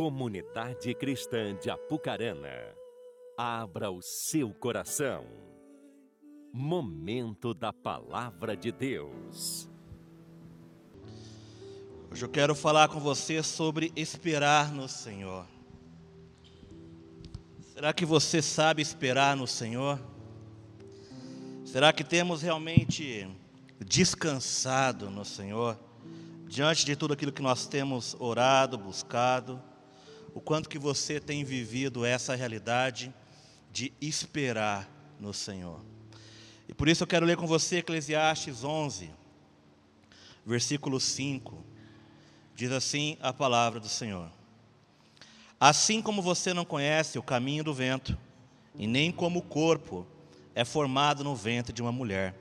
Comunidade Cristã de Apucarana, abra o seu coração. Momento da Palavra de Deus. Hoje eu quero falar com você sobre esperar no Senhor. Será que você sabe esperar no Senhor? Será que temos realmente descansado no Senhor? Diante de tudo aquilo que nós temos orado, buscado, o quanto que você tem vivido essa realidade de esperar no Senhor. E por isso eu quero ler com você Eclesiastes 11, versículo 5. Diz assim a palavra do Senhor: Assim como você não conhece o caminho do vento, e nem como o corpo é formado no ventre de uma mulher,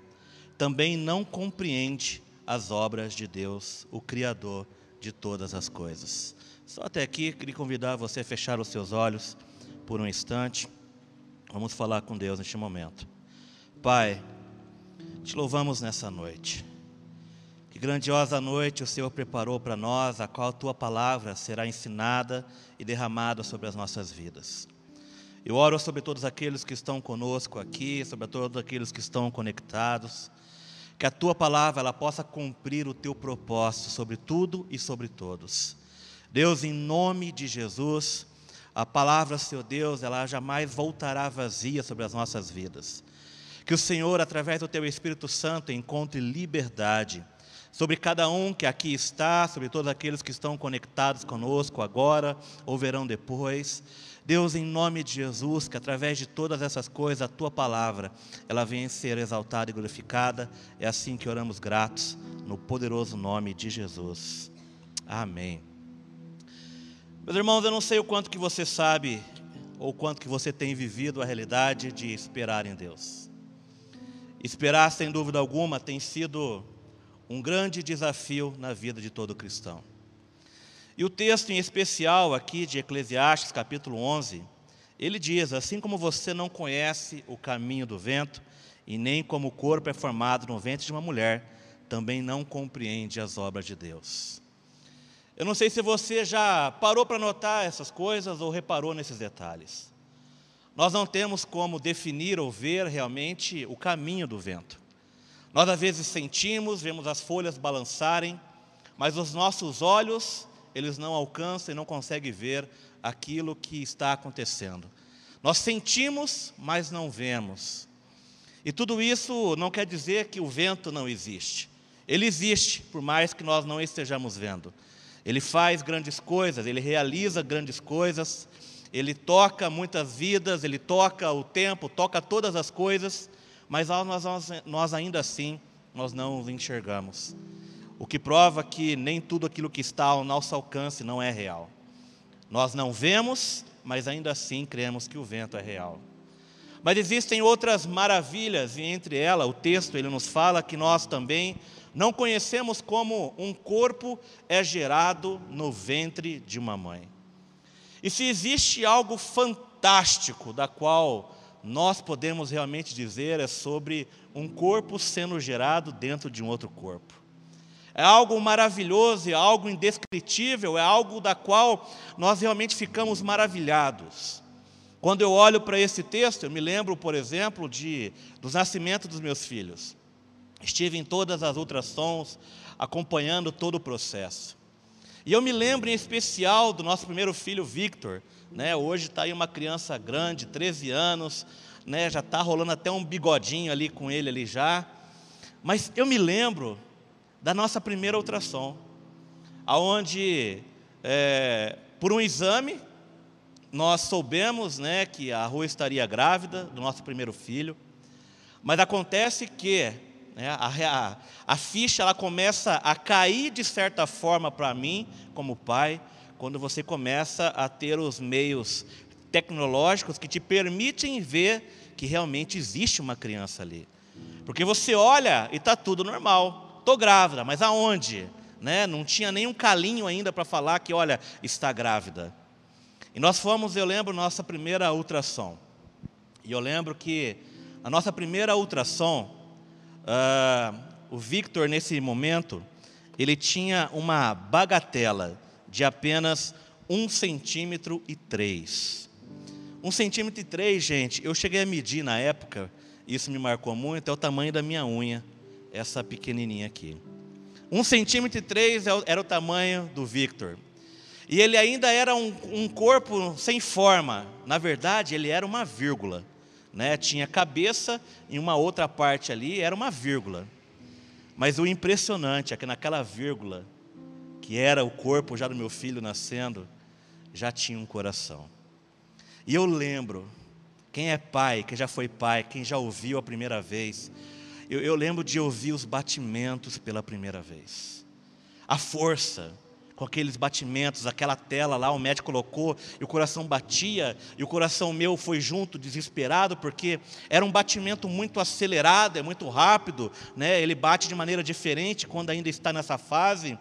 também não compreende as obras de Deus, o Criador de todas as coisas. Só até aqui, queria convidar você a fechar os seus olhos por um instante. Vamos falar com Deus neste momento. Pai, te louvamos nessa noite. Que grandiosa noite o Senhor preparou para nós, a qual a tua palavra será ensinada e derramada sobre as nossas vidas. Eu oro sobre todos aqueles que estão conosco aqui, sobre todos aqueles que estão conectados, que a tua palavra ela possa cumprir o teu propósito sobre tudo e sobre todos. Deus, em nome de Jesus, a palavra, Seu Deus, ela jamais voltará vazia sobre as nossas vidas. Que o Senhor, através do Teu Espírito Santo, encontre liberdade sobre cada um que aqui está, sobre todos aqueles que estão conectados conosco agora ou verão depois. Deus, em nome de Jesus, que através de todas essas coisas, a tua palavra, ela venha ser exaltada e glorificada. É assim que oramos gratos, no poderoso nome de Jesus. Amém. Meus irmãos, eu não sei o quanto que você sabe ou quanto que você tem vivido a realidade de esperar em Deus. Esperar, sem dúvida alguma, tem sido um grande desafio na vida de todo cristão. E o texto em especial aqui de Eclesiastes, capítulo 11, ele diz: Assim como você não conhece o caminho do vento, e nem como o corpo é formado no ventre de uma mulher, também não compreende as obras de Deus. Eu não sei se você já parou para notar essas coisas ou reparou nesses detalhes. Nós não temos como definir ou ver realmente o caminho do vento. Nós às vezes sentimos, vemos as folhas balançarem, mas os nossos olhos, eles não alcançam e não conseguem ver aquilo que está acontecendo. Nós sentimos, mas não vemos. E tudo isso não quer dizer que o vento não existe. Ele existe, por mais que nós não estejamos vendo. Ele faz grandes coisas, ele realiza grandes coisas, ele toca muitas vidas, ele toca o tempo, toca todas as coisas, mas nós, nós, nós ainda assim nós não os enxergamos. O que prova que nem tudo aquilo que está ao nosso alcance não é real. Nós não vemos, mas ainda assim cremos que o vento é real. Mas existem outras maravilhas, e entre elas o texto ele nos fala que nós também não conhecemos como um corpo é gerado no ventre de uma mãe. E se existe algo fantástico da qual nós podemos realmente dizer é sobre um corpo sendo gerado dentro de um outro corpo. É algo maravilhoso, é algo indescritível, é algo da qual nós realmente ficamos maravilhados. Quando eu olho para esse texto, eu me lembro, por exemplo, de, dos nascimentos dos meus filhos. Estive em todas as ultrassons, acompanhando todo o processo. E eu me lembro em especial do nosso primeiro filho, Victor. Né? Hoje está aí uma criança grande, 13 anos, né? já está rolando até um bigodinho ali com ele ali já. Mas eu me lembro da nossa primeira ultrassom, aonde é, por um exame nós soubemos né, que a Rua estaria grávida do nosso primeiro filho, mas acontece que né? A, a, a ficha ela começa a cair de certa forma para mim, como pai, quando você começa a ter os meios tecnológicos que te permitem ver que realmente existe uma criança ali. Porque você olha e está tudo normal. Estou grávida, mas aonde? Né? Não tinha nenhum calinho ainda para falar que, olha, está grávida. E nós fomos, eu lembro, nossa primeira ultrassom. E eu lembro que a nossa primeira ultrassom, Uh, o Victor, nesse momento, ele tinha uma bagatela de apenas um centímetro e três. Um centímetro e três, gente, eu cheguei a medir na época, isso me marcou muito, é o tamanho da minha unha, essa pequenininha aqui. Um centímetro e três é era o tamanho do Victor. E ele ainda era um, um corpo sem forma. Na verdade, ele era uma vírgula. Né? Tinha cabeça e uma outra parte ali era uma vírgula. Mas o impressionante é que naquela vírgula, que era o corpo já do meu filho nascendo, já tinha um coração. E eu lembro, quem é pai, quem já foi pai, quem já ouviu a primeira vez, eu, eu lembro de ouvir os batimentos pela primeira vez. A força, com aqueles batimentos, aquela tela lá, o médico colocou, e o coração batia, e o coração meu foi junto, desesperado, porque era um batimento muito acelerado, é muito rápido, né? ele bate de maneira diferente quando ainda está nessa fase.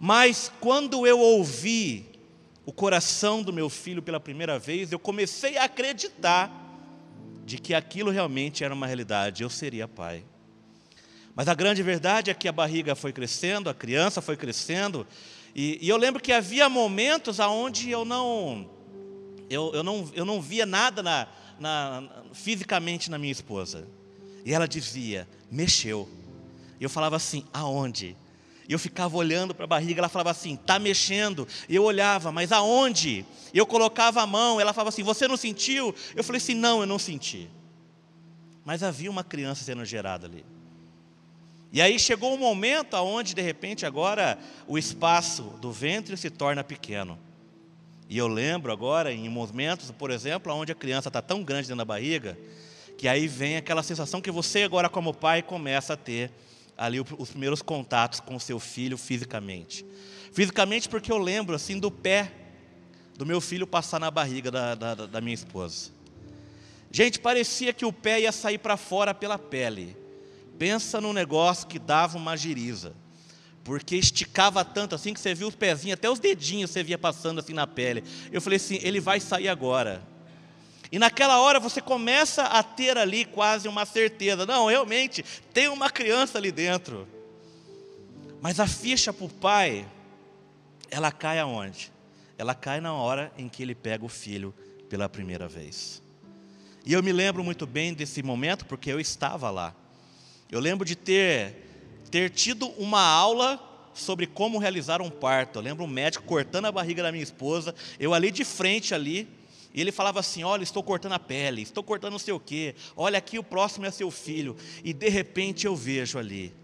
Mas quando eu ouvi o coração do meu filho pela primeira vez, eu comecei a acreditar de que aquilo realmente era uma realidade, eu seria pai. Mas a grande verdade é que a barriga foi crescendo, a criança foi crescendo, e, e eu lembro que havia momentos onde eu não, eu, eu não, eu não via nada na, na, fisicamente na minha esposa. E ela dizia, mexeu. E eu falava assim, aonde? E eu ficava olhando para a barriga, ela falava assim, está mexendo. E eu olhava, mas aonde? E eu colocava a mão, ela falava assim, você não sentiu? Eu falei assim, não, eu não senti. Mas havia uma criança sendo gerada ali. E aí chegou um momento onde, de repente, agora o espaço do ventre se torna pequeno. E eu lembro agora, em momentos, por exemplo, onde a criança está tão grande dentro da barriga, que aí vem aquela sensação que você, agora, como pai, começa a ter ali os primeiros contatos com o seu filho fisicamente. Fisicamente, porque eu lembro assim do pé do meu filho passar na barriga da, da, da minha esposa. Gente, parecia que o pé ia sair para fora pela pele. Pensa num negócio que dava uma giriza. Porque esticava tanto assim que você viu os pezinhos, até os dedinhos você via passando assim na pele. Eu falei assim: ele vai sair agora. E naquela hora você começa a ter ali quase uma certeza: não, realmente, tem uma criança ali dentro. Mas a ficha para o pai, ela cai aonde? Ela cai na hora em que ele pega o filho pela primeira vez. E eu me lembro muito bem desse momento, porque eu estava lá. Eu lembro de ter, ter tido uma aula sobre como realizar um parto. Eu lembro um médico cortando a barriga da minha esposa, eu ali de frente ali, e ele falava assim: Olha, estou cortando a pele, estou cortando não sei o quê, olha aqui o próximo é seu filho. E de repente eu vejo ali,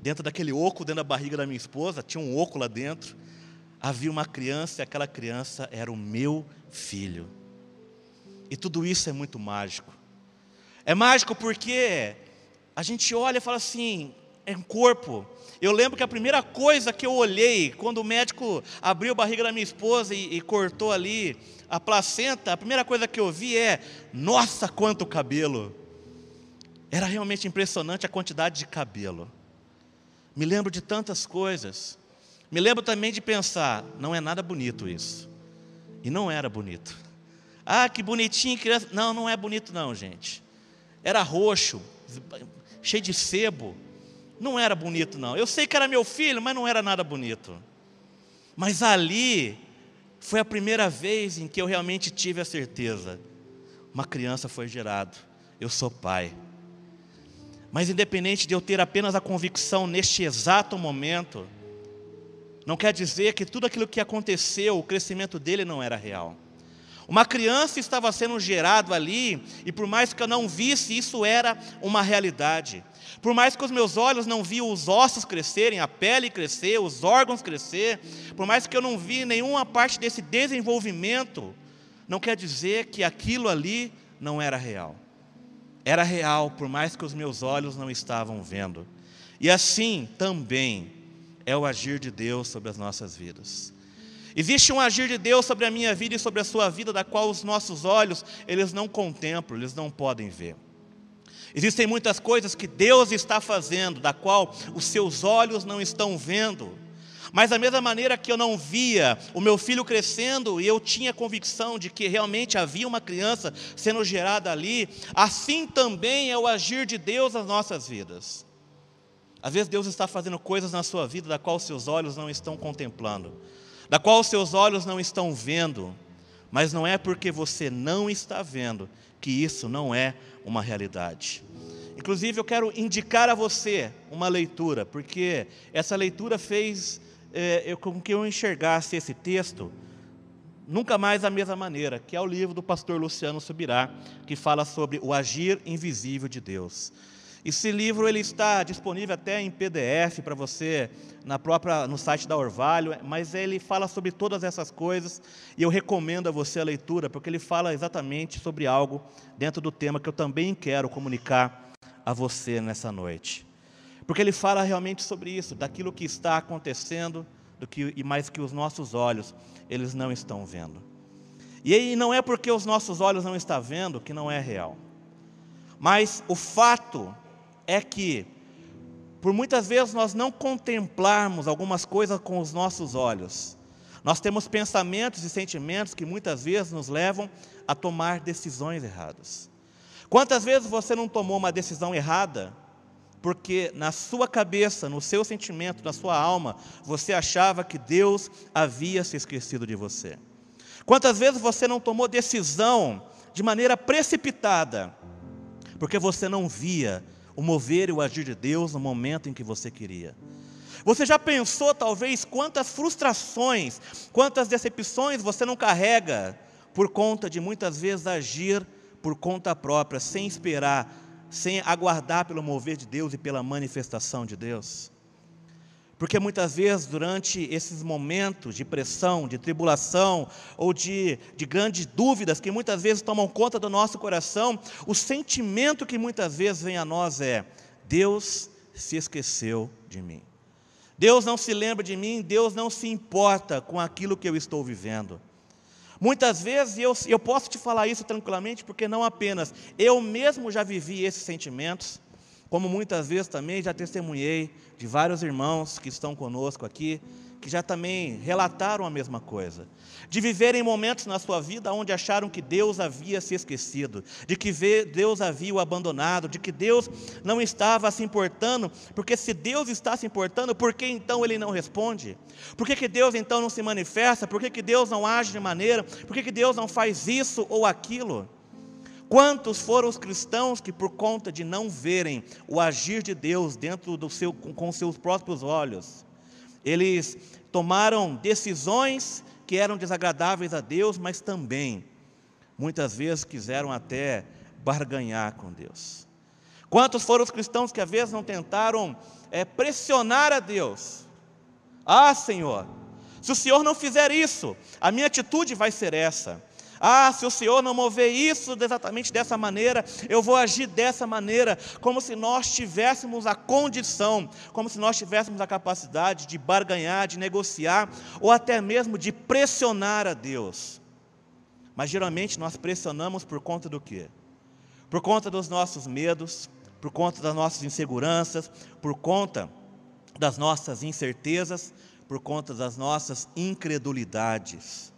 dentro daquele oco, dentro da barriga da minha esposa, tinha um oco lá dentro, havia uma criança e aquela criança era o meu filho. E tudo isso é muito mágico. É mágico porque a gente olha e fala assim: é um corpo. Eu lembro que a primeira coisa que eu olhei, quando o médico abriu a barriga da minha esposa e, e cortou ali a placenta, a primeira coisa que eu vi é: nossa, quanto cabelo! Era realmente impressionante a quantidade de cabelo. Me lembro de tantas coisas. Me lembro também de pensar: não é nada bonito isso. E não era bonito. Ah, que bonitinho, criança. Não, não é bonito, não, gente. Era roxo, cheio de sebo. Não era bonito, não. Eu sei que era meu filho, mas não era nada bonito. Mas ali foi a primeira vez em que eu realmente tive a certeza: uma criança foi gerada, eu sou pai. Mas independente de eu ter apenas a convicção neste exato momento, não quer dizer que tudo aquilo que aconteceu, o crescimento dele não era real. Uma criança estava sendo gerado ali, e por mais que eu não visse, isso era uma realidade. Por mais que os meus olhos não viam os ossos crescerem, a pele crescer, os órgãos crescer, por mais que eu não vi nenhuma parte desse desenvolvimento, não quer dizer que aquilo ali não era real. Era real, por mais que os meus olhos não estavam vendo. E assim também é o agir de Deus sobre as nossas vidas. Existe um agir de Deus sobre a minha vida e sobre a sua vida, da qual os nossos olhos, eles não contemplam, eles não podem ver. Existem muitas coisas que Deus está fazendo, da qual os seus olhos não estão vendo. Mas da mesma maneira que eu não via o meu filho crescendo e eu tinha convicção de que realmente havia uma criança sendo gerada ali, assim também é o agir de Deus nas nossas vidas. Às vezes Deus está fazendo coisas na sua vida da qual seus olhos não estão contemplando. Da qual os seus olhos não estão vendo, mas não é porque você não está vendo que isso não é uma realidade. Inclusive, eu quero indicar a você uma leitura, porque essa leitura fez é, eu, com que eu enxergasse esse texto nunca mais da mesma maneira, que é o livro do pastor Luciano Subirá, que fala sobre o agir invisível de Deus. Esse livro ele está disponível até em PDF para você na própria no site da Orvalho, mas ele fala sobre todas essas coisas e eu recomendo a você a leitura porque ele fala exatamente sobre algo dentro do tema que eu também quero comunicar a você nessa noite. Porque ele fala realmente sobre isso, daquilo que está acontecendo, do que e mais que os nossos olhos eles não estão vendo. E aí não é porque os nossos olhos não estão vendo que não é real. Mas o fato é que, por muitas vezes nós não contemplarmos algumas coisas com os nossos olhos, nós temos pensamentos e sentimentos que muitas vezes nos levam a tomar decisões erradas. Quantas vezes você não tomou uma decisão errada porque na sua cabeça, no seu sentimento, na sua alma, você achava que Deus havia se esquecido de você? Quantas vezes você não tomou decisão de maneira precipitada, porque você não via o mover e o agir de Deus no momento em que você queria. Você já pensou, talvez, quantas frustrações, quantas decepções você não carrega por conta de muitas vezes agir por conta própria, sem esperar, sem aguardar pelo mover de Deus e pela manifestação de Deus? Porque muitas vezes, durante esses momentos de pressão, de tribulação, ou de, de grandes dúvidas que muitas vezes tomam conta do nosso coração, o sentimento que muitas vezes vem a nós é: Deus se esqueceu de mim. Deus não se lembra de mim, Deus não se importa com aquilo que eu estou vivendo. Muitas vezes, eu, eu posso te falar isso tranquilamente, porque não apenas eu mesmo já vivi esses sentimentos, como muitas vezes também já testemunhei de vários irmãos que estão conosco aqui, que já também relataram a mesma coisa. De viverem momentos na sua vida onde acharam que Deus havia se esquecido, de que Deus havia o abandonado, de que Deus não estava se importando, porque se Deus está se importando, por que então Ele não responde? Por que, que Deus então não se manifesta? Por que, que Deus não age de maneira? Por que, que Deus não faz isso ou aquilo? Quantos foram os cristãos que, por conta de não verem o agir de Deus dentro do seu, com seus próprios olhos, eles tomaram decisões que eram desagradáveis a Deus, mas também, muitas vezes, quiseram até barganhar com Deus. Quantos foram os cristãos que às vezes não tentaram é, pressionar a Deus? Ah, Senhor, se o Senhor não fizer isso, a minha atitude vai ser essa. Ah, se o Senhor não mover isso exatamente dessa maneira, eu vou agir dessa maneira, como se nós tivéssemos a condição, como se nós tivéssemos a capacidade de barganhar, de negociar, ou até mesmo de pressionar a Deus. Mas geralmente nós pressionamos por conta do quê? Por conta dos nossos medos, por conta das nossas inseguranças, por conta das nossas incertezas, por conta das nossas incredulidades.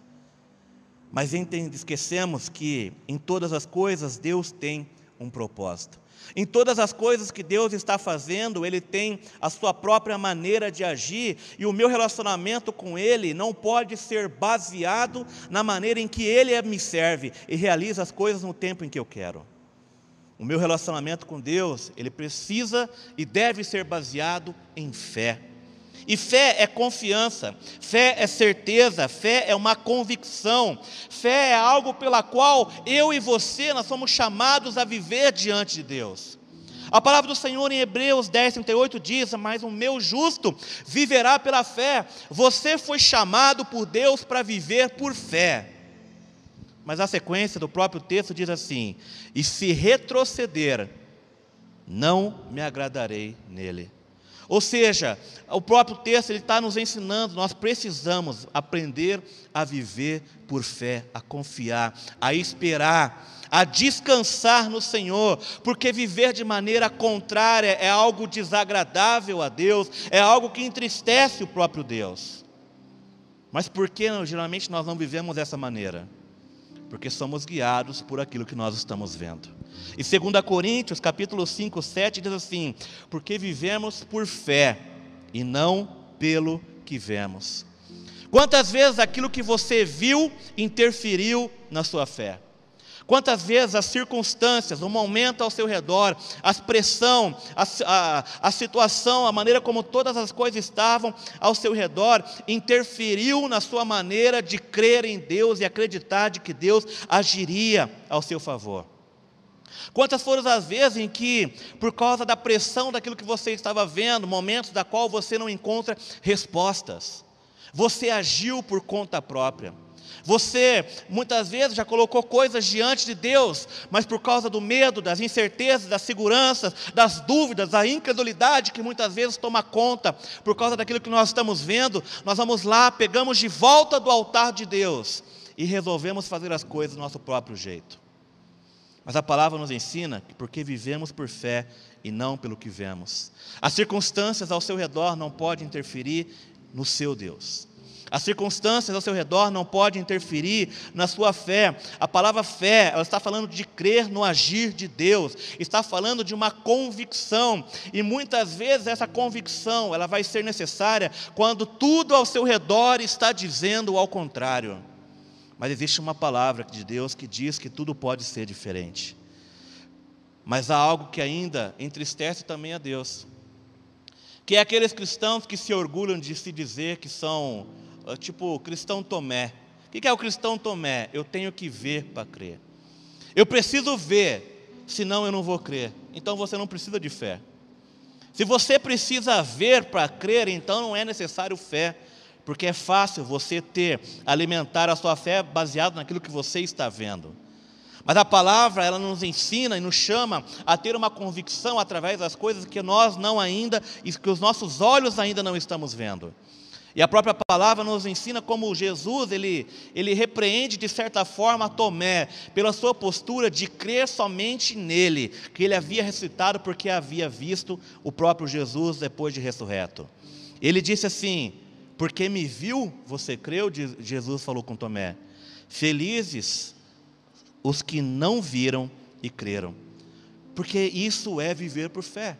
Mas esquecemos que em todas as coisas Deus tem um propósito. Em todas as coisas que Deus está fazendo, Ele tem a sua própria maneira de agir, e o meu relacionamento com Ele não pode ser baseado na maneira em que Ele me serve e realiza as coisas no tempo em que eu quero. O meu relacionamento com Deus, ele precisa e deve ser baseado em fé. E fé é confiança, fé é certeza, fé é uma convicção, fé é algo pela qual eu e você nós somos chamados a viver diante de Deus. A palavra do Senhor em Hebreus 10, 38 diz: Mas o meu justo viverá pela fé. Você foi chamado por Deus para viver por fé. Mas a sequência do próprio texto diz assim: E se retroceder, não me agradarei nele. Ou seja, o próprio texto ele está nos ensinando, nós precisamos aprender a viver por fé, a confiar, a esperar, a descansar no Senhor, porque viver de maneira contrária é algo desagradável a Deus, é algo que entristece o próprio Deus. Mas por que geralmente nós não vivemos dessa maneira? Porque somos guiados por aquilo que nós estamos vendo. E 2 Coríntios, capítulo 5, 7 diz assim: "Porque vivemos por fé e não pelo que vemos". Quantas vezes aquilo que você viu interferiu na sua fé? Quantas vezes as circunstâncias, o momento ao seu redor, a pressão, a, a, a, situação, a maneira como todas as coisas estavam ao seu redor, interferiu na sua maneira de crer em Deus e acreditar de que Deus agiria ao seu favor? Quantas foram as vezes em que, por causa da pressão daquilo que você estava vendo, momentos da qual você não encontra respostas, você agiu por conta própria? Você muitas vezes já colocou coisas diante de Deus, mas por causa do medo, das incertezas, das seguranças, das dúvidas, da incredulidade que muitas vezes toma conta, por causa daquilo que nós estamos vendo, nós vamos lá, pegamos de volta do altar de Deus e resolvemos fazer as coisas do nosso próprio jeito. Mas a palavra nos ensina que porque vivemos por fé e não pelo que vemos. As circunstâncias ao seu redor não podem interferir no seu Deus. As circunstâncias ao seu redor não podem interferir na sua fé. A palavra fé, ela está falando de crer no agir de Deus, está falando de uma convicção. E muitas vezes essa convicção, ela vai ser necessária quando tudo ao seu redor está dizendo ao contrário. Mas existe uma palavra de Deus que diz que tudo pode ser diferente. Mas há algo que ainda entristece também a Deus. Que é aqueles cristãos que se orgulham de se dizer que são ah, tipo cristão Tomé. O que é o cristão Tomé? Eu tenho que ver para crer. Eu preciso ver, senão eu não vou crer. Então você não precisa de fé. Se você precisa ver para crer, então não é necessário fé, porque é fácil você ter, alimentar a sua fé baseado naquilo que você está vendo. Mas a palavra, ela nos ensina e nos chama a ter uma convicção através das coisas que nós não ainda, que os nossos olhos ainda não estamos vendo. E a própria palavra nos ensina como Jesus, ele, ele repreende de certa forma Tomé, pela sua postura de crer somente nele, que ele havia ressuscitado porque havia visto o próprio Jesus depois de ressurreto. Ele disse assim: Porque me viu, você creu? Jesus falou com Tomé. Felizes os que não viram e creram, porque isso é viver por fé.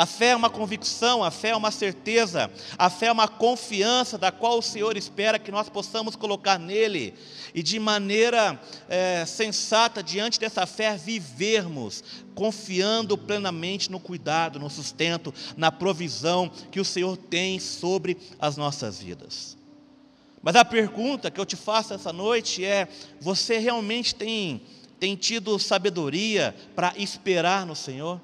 A fé é uma convicção, a fé é uma certeza, a fé é uma confiança da qual o Senhor espera que nós possamos colocar nele e de maneira é, sensata, diante dessa fé, vivermos, confiando plenamente no cuidado, no sustento, na provisão que o Senhor tem sobre as nossas vidas. Mas a pergunta que eu te faço essa noite é: você realmente tem, tem tido sabedoria para esperar no Senhor?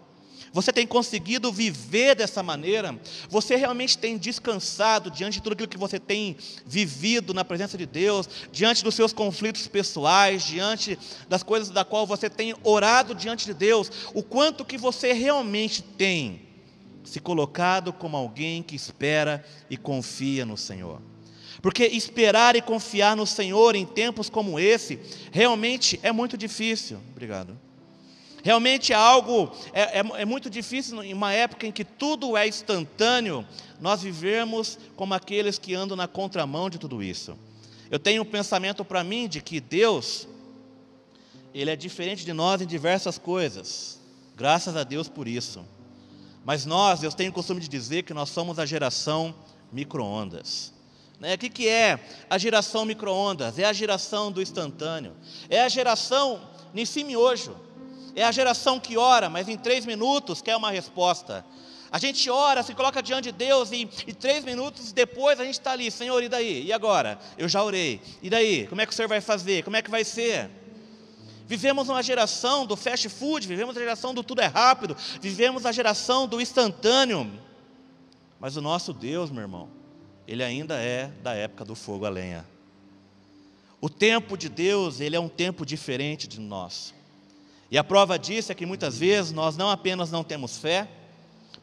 Você tem conseguido viver dessa maneira? Você realmente tem descansado diante de tudo aquilo que você tem vivido na presença de Deus, diante dos seus conflitos pessoais, diante das coisas da qual você tem orado diante de Deus? O quanto que você realmente tem se colocado como alguém que espera e confia no Senhor? Porque esperar e confiar no Senhor em tempos como esse realmente é muito difícil. Obrigado. Realmente é algo, é, é, é, muito difícil em uma época em que tudo é instantâneo, nós vivemos como aqueles que andam na contramão de tudo isso. Eu tenho um pensamento para mim de que Deus, Ele é diferente de nós em diversas coisas, graças a Deus por isso. Mas nós, eu tenho o costume de dizer que nós somos a geração micro-ondas. Né? O que, que é a geração micro-ondas? É a geração do instantâneo, é a geração nesse miojo. É a geração que ora, mas em três minutos quer uma resposta. A gente ora, se coloca diante de Deus e, e três minutos depois a gente está ali, Senhor, e daí? E agora? Eu já orei. E daí? Como é que o Senhor vai fazer? Como é que vai ser? Vivemos uma geração do fast food, vivemos a geração do tudo é rápido, vivemos a geração do instantâneo. Mas o nosso Deus, meu irmão, ele ainda é da época do fogo a lenha. O tempo de Deus, ele é um tempo diferente de nós. E a prova disso é que muitas vezes nós não apenas não temos fé,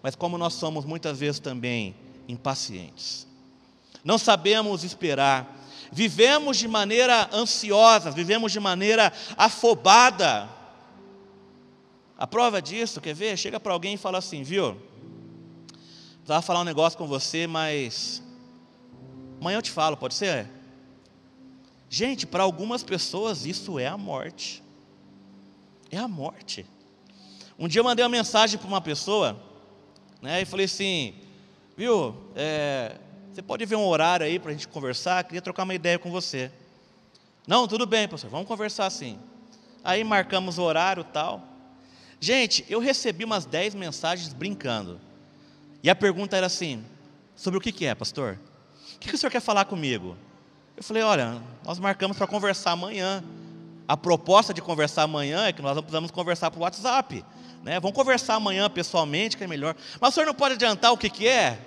mas como nós somos muitas vezes também impacientes. Não sabemos esperar, vivemos de maneira ansiosa, vivemos de maneira afobada. A prova disso, quer ver? Chega para alguém e fala assim, viu? Precisava falar um negócio com você, mas amanhã eu te falo, pode ser? Gente, para algumas pessoas isso é a morte é a morte. Um dia eu mandei uma mensagem para uma pessoa, né, e falei assim, viu, é, Você pode ver um horário aí para a gente conversar? Queria trocar uma ideia com você. Não, tudo bem, pastor, vamos conversar assim. Aí marcamos o horário tal. Gente, eu recebi umas 10 mensagens brincando. E a pergunta era assim: sobre o que, que é, pastor? O que, que o senhor quer falar comigo? Eu falei: olha, nós marcamos para conversar amanhã. A proposta de conversar amanhã é que nós precisamos conversar por WhatsApp. Né? Vamos conversar amanhã pessoalmente, que é melhor. Mas o senhor não pode adiantar o que, que é?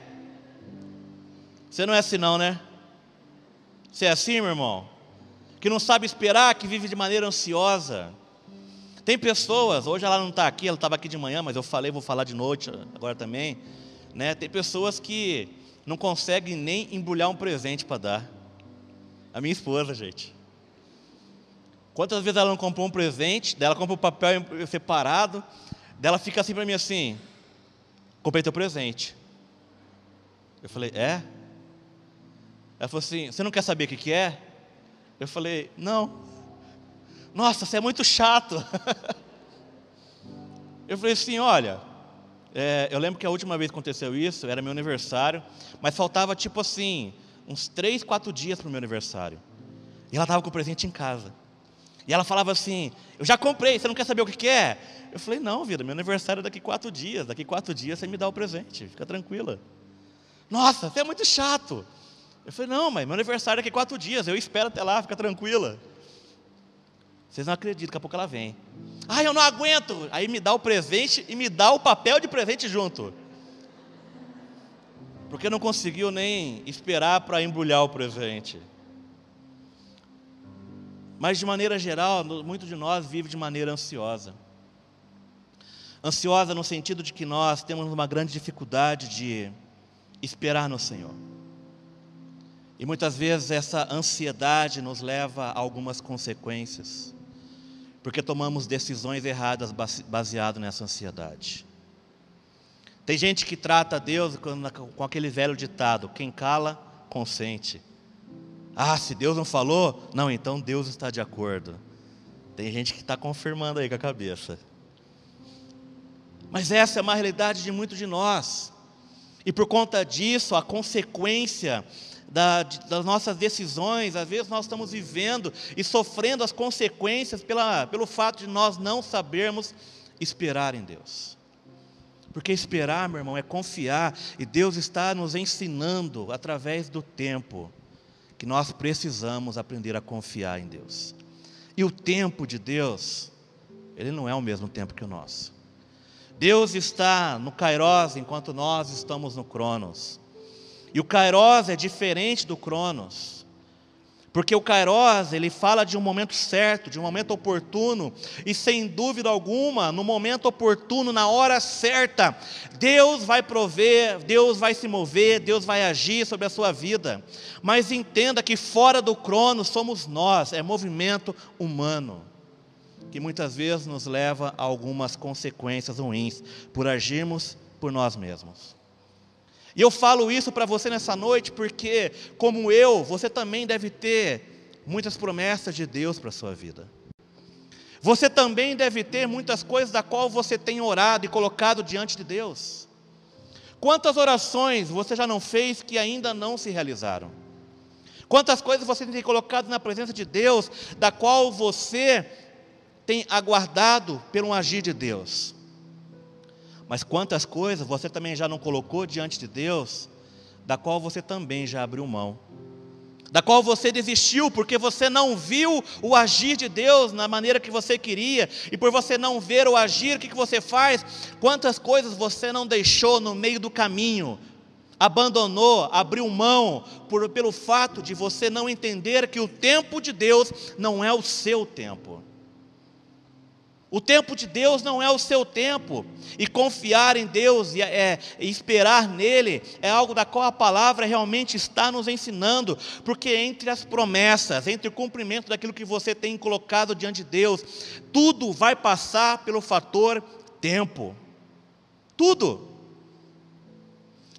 Você não é assim, não, né? Você é assim, meu irmão? Que não sabe esperar, que vive de maneira ansiosa. Tem pessoas, hoje ela não está aqui, ela estava aqui de manhã, mas eu falei, vou falar de noite agora também. Né? Tem pessoas que não conseguem nem embrulhar um presente para dar. A minha esposa, gente. Quantas vezes ela não comprou um presente, dela compra o um papel separado, dela fica assim para mim assim: comprei teu presente. Eu falei: é? Ela falou assim: você não quer saber o que, que é? Eu falei: não. Nossa, você é muito chato. eu falei assim: olha, é, eu lembro que a última vez que aconteceu isso era meu aniversário, mas faltava tipo assim, uns três, quatro dias para o meu aniversário. E ela estava com o presente em casa. E ela falava assim: Eu já comprei, você não quer saber o que, que é? Eu falei: Não, vida, meu aniversário é daqui quatro dias. Daqui quatro dias você me dá o presente, fica tranquila. Nossa, você é muito chato. Eu falei: Não, mas meu aniversário é daqui quatro dias, eu espero até lá, fica tranquila. Vocês não acreditam, daqui a pouco ela vem. Ah, eu não aguento. Aí me dá o presente e me dá o papel de presente junto. Porque não conseguiu nem esperar para embrulhar o presente. Mas de maneira geral, muito de nós vive de maneira ansiosa. Ansiosa no sentido de que nós temos uma grande dificuldade de esperar no Senhor. E muitas vezes essa ansiedade nos leva a algumas consequências, porque tomamos decisões erradas baseado nessa ansiedade. Tem gente que trata Deus com aquele velho ditado: quem cala, consente. Ah, se Deus não falou, não, então Deus está de acordo. Tem gente que está confirmando aí com a cabeça. Mas essa é uma realidade de muitos de nós. E por conta disso, a consequência da, das nossas decisões, às vezes nós estamos vivendo e sofrendo as consequências pela, pelo fato de nós não sabermos esperar em Deus. Porque esperar, meu irmão, é confiar, e Deus está nos ensinando através do tempo que nós precisamos aprender a confiar em Deus. E o tempo de Deus, ele não é o mesmo tempo que o nosso. Deus está no Kairos enquanto nós estamos no Cronos. E o Kairos é diferente do Cronos. Porque o Kairos, ele fala de um momento certo, de um momento oportuno, e sem dúvida alguma, no momento oportuno, na hora certa, Deus vai prover, Deus vai se mover, Deus vai agir sobre a sua vida. Mas entenda que fora do Cronos somos nós, é movimento humano, que muitas vezes nos leva a algumas consequências ruins por agirmos por nós mesmos. E eu falo isso para você nessa noite porque, como eu, você também deve ter muitas promessas de Deus para a sua vida. Você também deve ter muitas coisas da qual você tem orado e colocado diante de Deus. Quantas orações você já não fez que ainda não se realizaram? Quantas coisas você tem colocado na presença de Deus, da qual você tem aguardado pelo agir de Deus? Mas quantas coisas você também já não colocou diante de Deus, da qual você também já abriu mão, da qual você desistiu porque você não viu o agir de Deus na maneira que você queria, e por você não ver o agir, o que você faz? Quantas coisas você não deixou no meio do caminho, abandonou, abriu mão, por, pelo fato de você não entender que o tempo de Deus não é o seu tempo. O tempo de Deus não é o seu tempo, e confiar em Deus e, é, e esperar nele é algo da qual a palavra realmente está nos ensinando, porque entre as promessas, entre o cumprimento daquilo que você tem colocado diante de Deus, tudo vai passar pelo fator tempo. Tudo.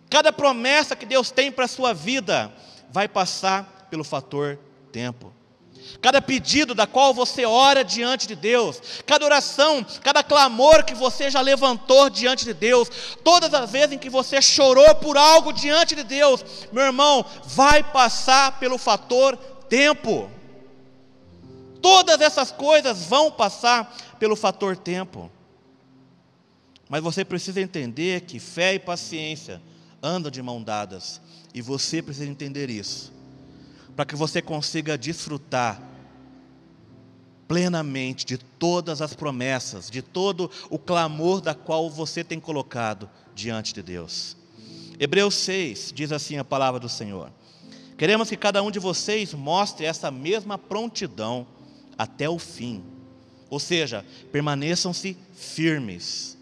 Cada promessa que Deus tem para a sua vida vai passar pelo fator tempo. Cada pedido da qual você ora diante de Deus, cada oração, cada clamor que você já levantou diante de Deus, todas as vezes em que você chorou por algo diante de Deus, meu irmão, vai passar pelo fator tempo. Todas essas coisas vão passar pelo fator tempo. Mas você precisa entender que fé e paciência andam de mão dadas, e você precisa entender isso para que você consiga desfrutar plenamente de todas as promessas, de todo o clamor da qual você tem colocado diante de Deus. Hebreus 6 diz assim a palavra do Senhor: Queremos que cada um de vocês mostre essa mesma prontidão até o fim, ou seja, permaneçam-se firmes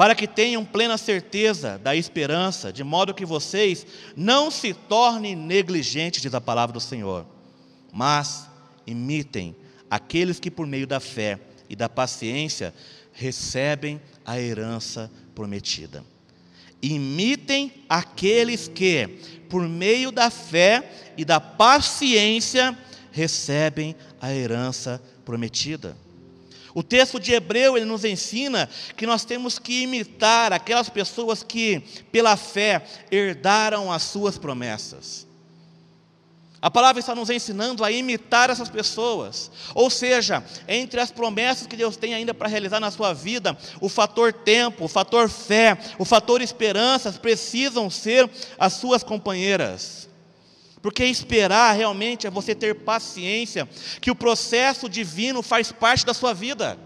para que tenham plena certeza da esperança, de modo que vocês não se tornem negligentes, diz a palavra do Senhor, mas imitem aqueles que, por meio da fé e da paciência, recebem a herança prometida. Imitem aqueles que, por meio da fé e da paciência, recebem a herança prometida. O texto de Hebreu ele nos ensina que nós temos que imitar aquelas pessoas que, pela fé, herdaram as suas promessas. A palavra está nos ensinando a imitar essas pessoas. Ou seja, entre as promessas que Deus tem ainda para realizar na sua vida, o fator tempo, o fator fé, o fator esperança precisam ser as suas companheiras. Porque esperar realmente é você ter paciência, que o processo divino faz parte da sua vida.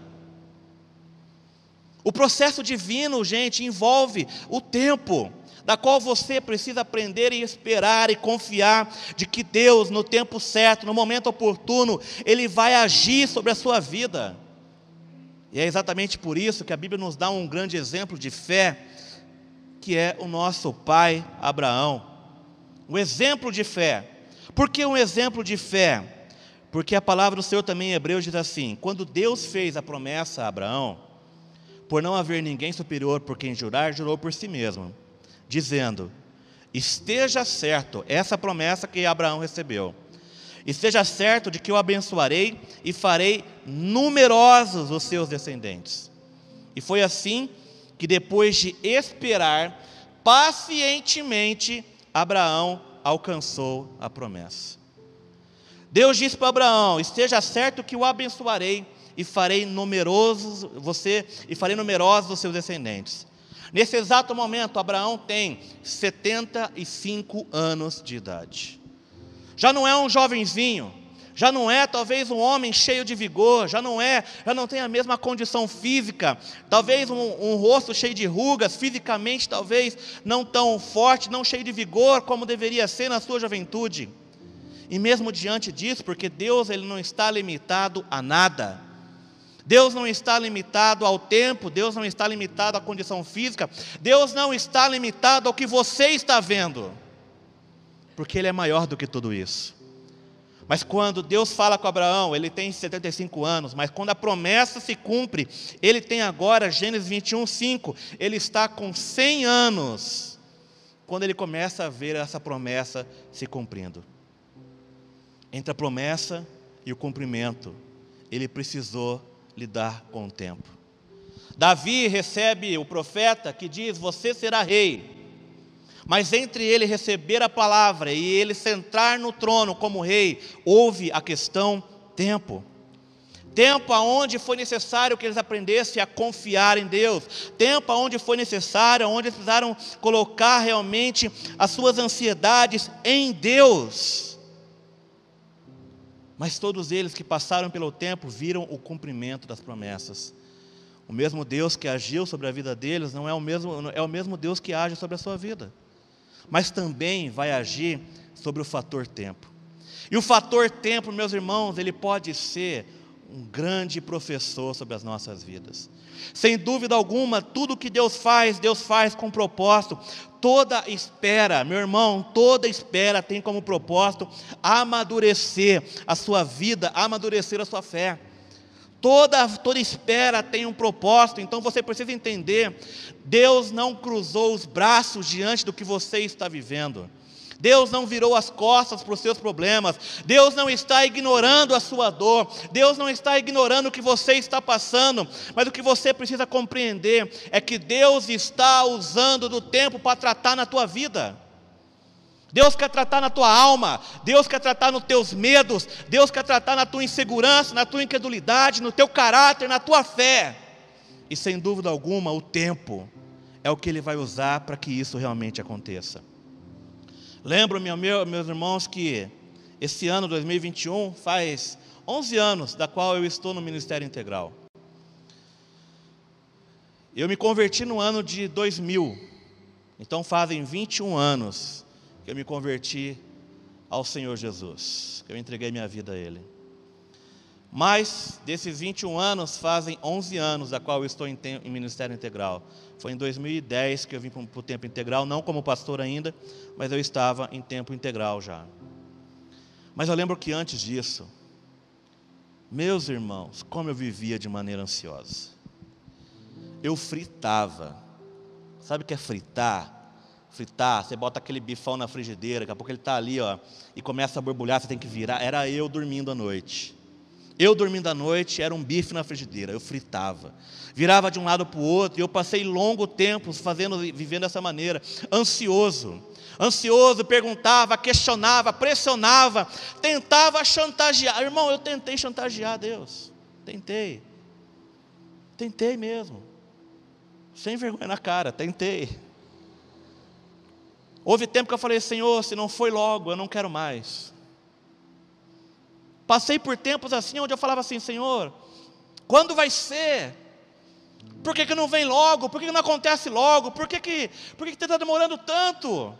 O processo divino, gente, envolve o tempo, da qual você precisa aprender e esperar e confiar de que Deus, no tempo certo, no momento oportuno, Ele vai agir sobre a sua vida. E é exatamente por isso que a Bíblia nos dá um grande exemplo de fé, que é o nosso pai Abraão. Um exemplo de fé. Por que um exemplo de fé? Porque a palavra do Senhor também em Hebreus diz assim: quando Deus fez a promessa a Abraão, por não haver ninguém superior por quem jurar, jurou por si mesmo, dizendo: Esteja certo, essa promessa que Abraão recebeu, esteja certo de que eu abençoarei e farei numerosos os seus descendentes. E foi assim que, depois de esperar pacientemente, Abraão alcançou a promessa. Deus disse para Abraão: Esteja certo que o abençoarei e farei numerosos você e farei numerosos os seus descendentes. Nesse exato momento, Abraão tem 75 anos de idade. Já não é um jovenzinho, já não é talvez um homem cheio de vigor, já não é, já não tem a mesma condição física, talvez um, um, rosto cheio de rugas, fisicamente talvez não tão forte, não cheio de vigor como deveria ser na sua juventude. E mesmo diante disso, porque Deus ele não está limitado a nada. Deus não está limitado ao tempo, Deus não está limitado à condição física, Deus não está limitado ao que você está vendo, porque Ele é maior do que tudo isso. Mas quando Deus fala com Abraão, ele tem 75 anos, mas quando a promessa se cumpre, ele tem agora, Gênesis 21, 5, ele está com 100 anos, quando ele começa a ver essa promessa se cumprindo. Entre a promessa e o cumprimento, ele precisou lidar com o tempo. Davi recebe o profeta que diz: Você será rei. Mas entre ele receber a palavra e ele sentar no trono como rei, houve a questão tempo. Tempo aonde foi necessário que eles aprendessem a confiar em Deus. Tempo aonde foi necessário, onde eles precisaram colocar realmente as suas ansiedades em Deus. Mas todos eles que passaram pelo tempo viram o cumprimento das promessas. O mesmo Deus que agiu sobre a vida deles não é o mesmo, é o mesmo Deus que age sobre a sua vida mas também vai agir sobre o fator tempo. E o fator tempo, meus irmãos, ele pode ser um grande professor sobre as nossas vidas. Sem dúvida alguma, tudo que Deus faz, Deus faz com propósito. Toda espera, meu irmão, toda espera tem como propósito amadurecer a sua vida, amadurecer a sua fé. Toda, toda espera tem um propósito, então você precisa entender: Deus não cruzou os braços diante do que você está vivendo. Deus não virou as costas para os seus problemas, Deus não está ignorando a sua dor, Deus não está ignorando o que você está passando, mas o que você precisa compreender é que Deus está usando do tempo para tratar na tua vida. Deus quer tratar na tua alma, Deus quer tratar nos teus medos, Deus quer tratar na tua insegurança, na tua incredulidade, no teu caráter, na tua fé. E sem dúvida alguma, o tempo é o que Ele vai usar para que isso realmente aconteça. Lembro-me, meus irmãos, que esse ano 2021 faz 11 anos da qual eu estou no Ministério Integral. Eu me converti no ano de 2000, então fazem 21 anos que eu me converti ao Senhor Jesus, que eu entreguei minha vida a Ele. Mas desses 21 anos, fazem 11 anos da qual eu estou em, em Ministério Integral. Foi em 2010 que eu vim para o tempo integral, não como pastor ainda, mas eu estava em tempo integral já. Mas eu lembro que antes disso, meus irmãos, como eu vivia de maneira ansiosa. Eu fritava. Sabe o que é fritar? Fritar, você bota aquele bifão na frigideira, daqui a pouco ele está ali, ó, e começa a borbulhar, você tem que virar. Era eu dormindo à noite. Eu dormindo à noite, era um bife na frigideira, eu fritava. Virava de um lado para o outro, e eu passei longo tempo fazendo, vivendo dessa maneira, ansioso. Ansioso, perguntava, questionava, pressionava, tentava chantagear. Irmão, eu tentei chantagear Deus. Tentei. Tentei mesmo. Sem vergonha na cara, tentei. Houve tempo que eu falei, Senhor, se não foi logo, eu não quero mais. Passei por tempos assim, onde eu falava assim, Senhor, quando vai ser? Por que, que não vem logo? Por que, que não acontece logo? Por que, que, por que, que está demorando tanto?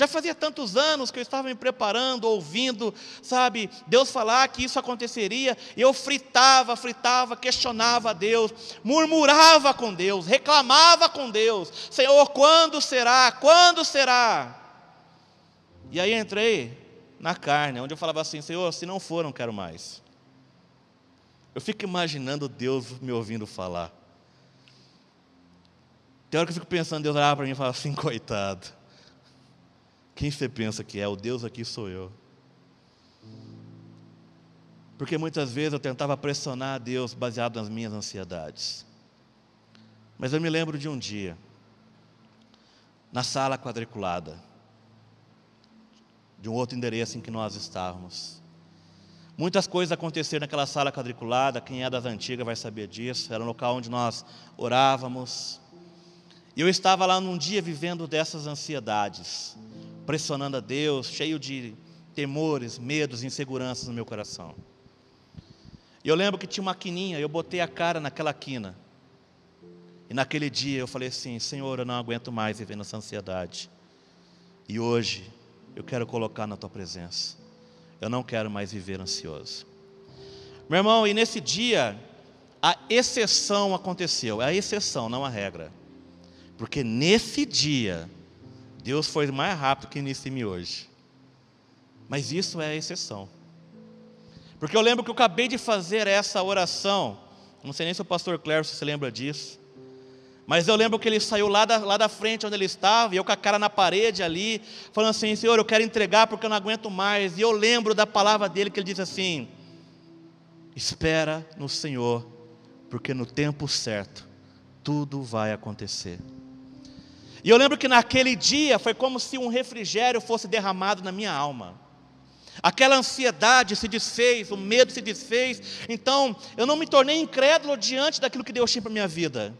Já fazia tantos anos que eu estava me preparando, ouvindo, sabe, Deus falar que isso aconteceria, e eu fritava, fritava, questionava a Deus, murmurava com Deus, reclamava com Deus: Senhor, quando será? Quando será? E aí entrei na carne, onde eu falava assim: Senhor, se não for, não quero mais. Eu fico imaginando Deus me ouvindo falar. Tem hora que eu fico pensando, Deus olhava para mim e falava assim: coitado. Quem você pensa que é? O Deus aqui sou eu. Porque muitas vezes eu tentava pressionar a Deus baseado nas minhas ansiedades. Mas eu me lembro de um dia, na sala quadriculada, de um outro endereço em que nós estávamos. Muitas coisas aconteceram naquela sala quadriculada, quem é das antigas vai saber disso. Era um local onde nós orávamos. E eu estava lá num dia vivendo dessas ansiedades pressionando a Deus, cheio de temores, medos, inseguranças no meu coração. E eu lembro que tinha uma quininha, eu botei a cara naquela quina. E naquele dia eu falei assim: Senhor, eu não aguento mais viver nessa ansiedade. E hoje eu quero colocar na tua presença. Eu não quero mais viver ansioso. Meu irmão, e nesse dia, a exceção aconteceu. É a exceção, não a regra. Porque nesse dia, Deus foi mais rápido que mim hoje. Mas isso é a exceção. Porque eu lembro que eu acabei de fazer essa oração. Não sei nem se o pastor Clércio se lembra disso. Mas eu lembro que ele saiu lá da, lá da frente onde ele estava, e eu com a cara na parede ali, falando assim: Senhor, eu quero entregar porque eu não aguento mais. E eu lembro da palavra dele que ele disse assim: Espera no Senhor, porque no tempo certo tudo vai acontecer. E eu lembro que naquele dia foi como se um refrigério fosse derramado na minha alma. Aquela ansiedade se desfez, o medo se desfez. Então, eu não me tornei incrédulo diante daquilo que Deus tinha para minha vida.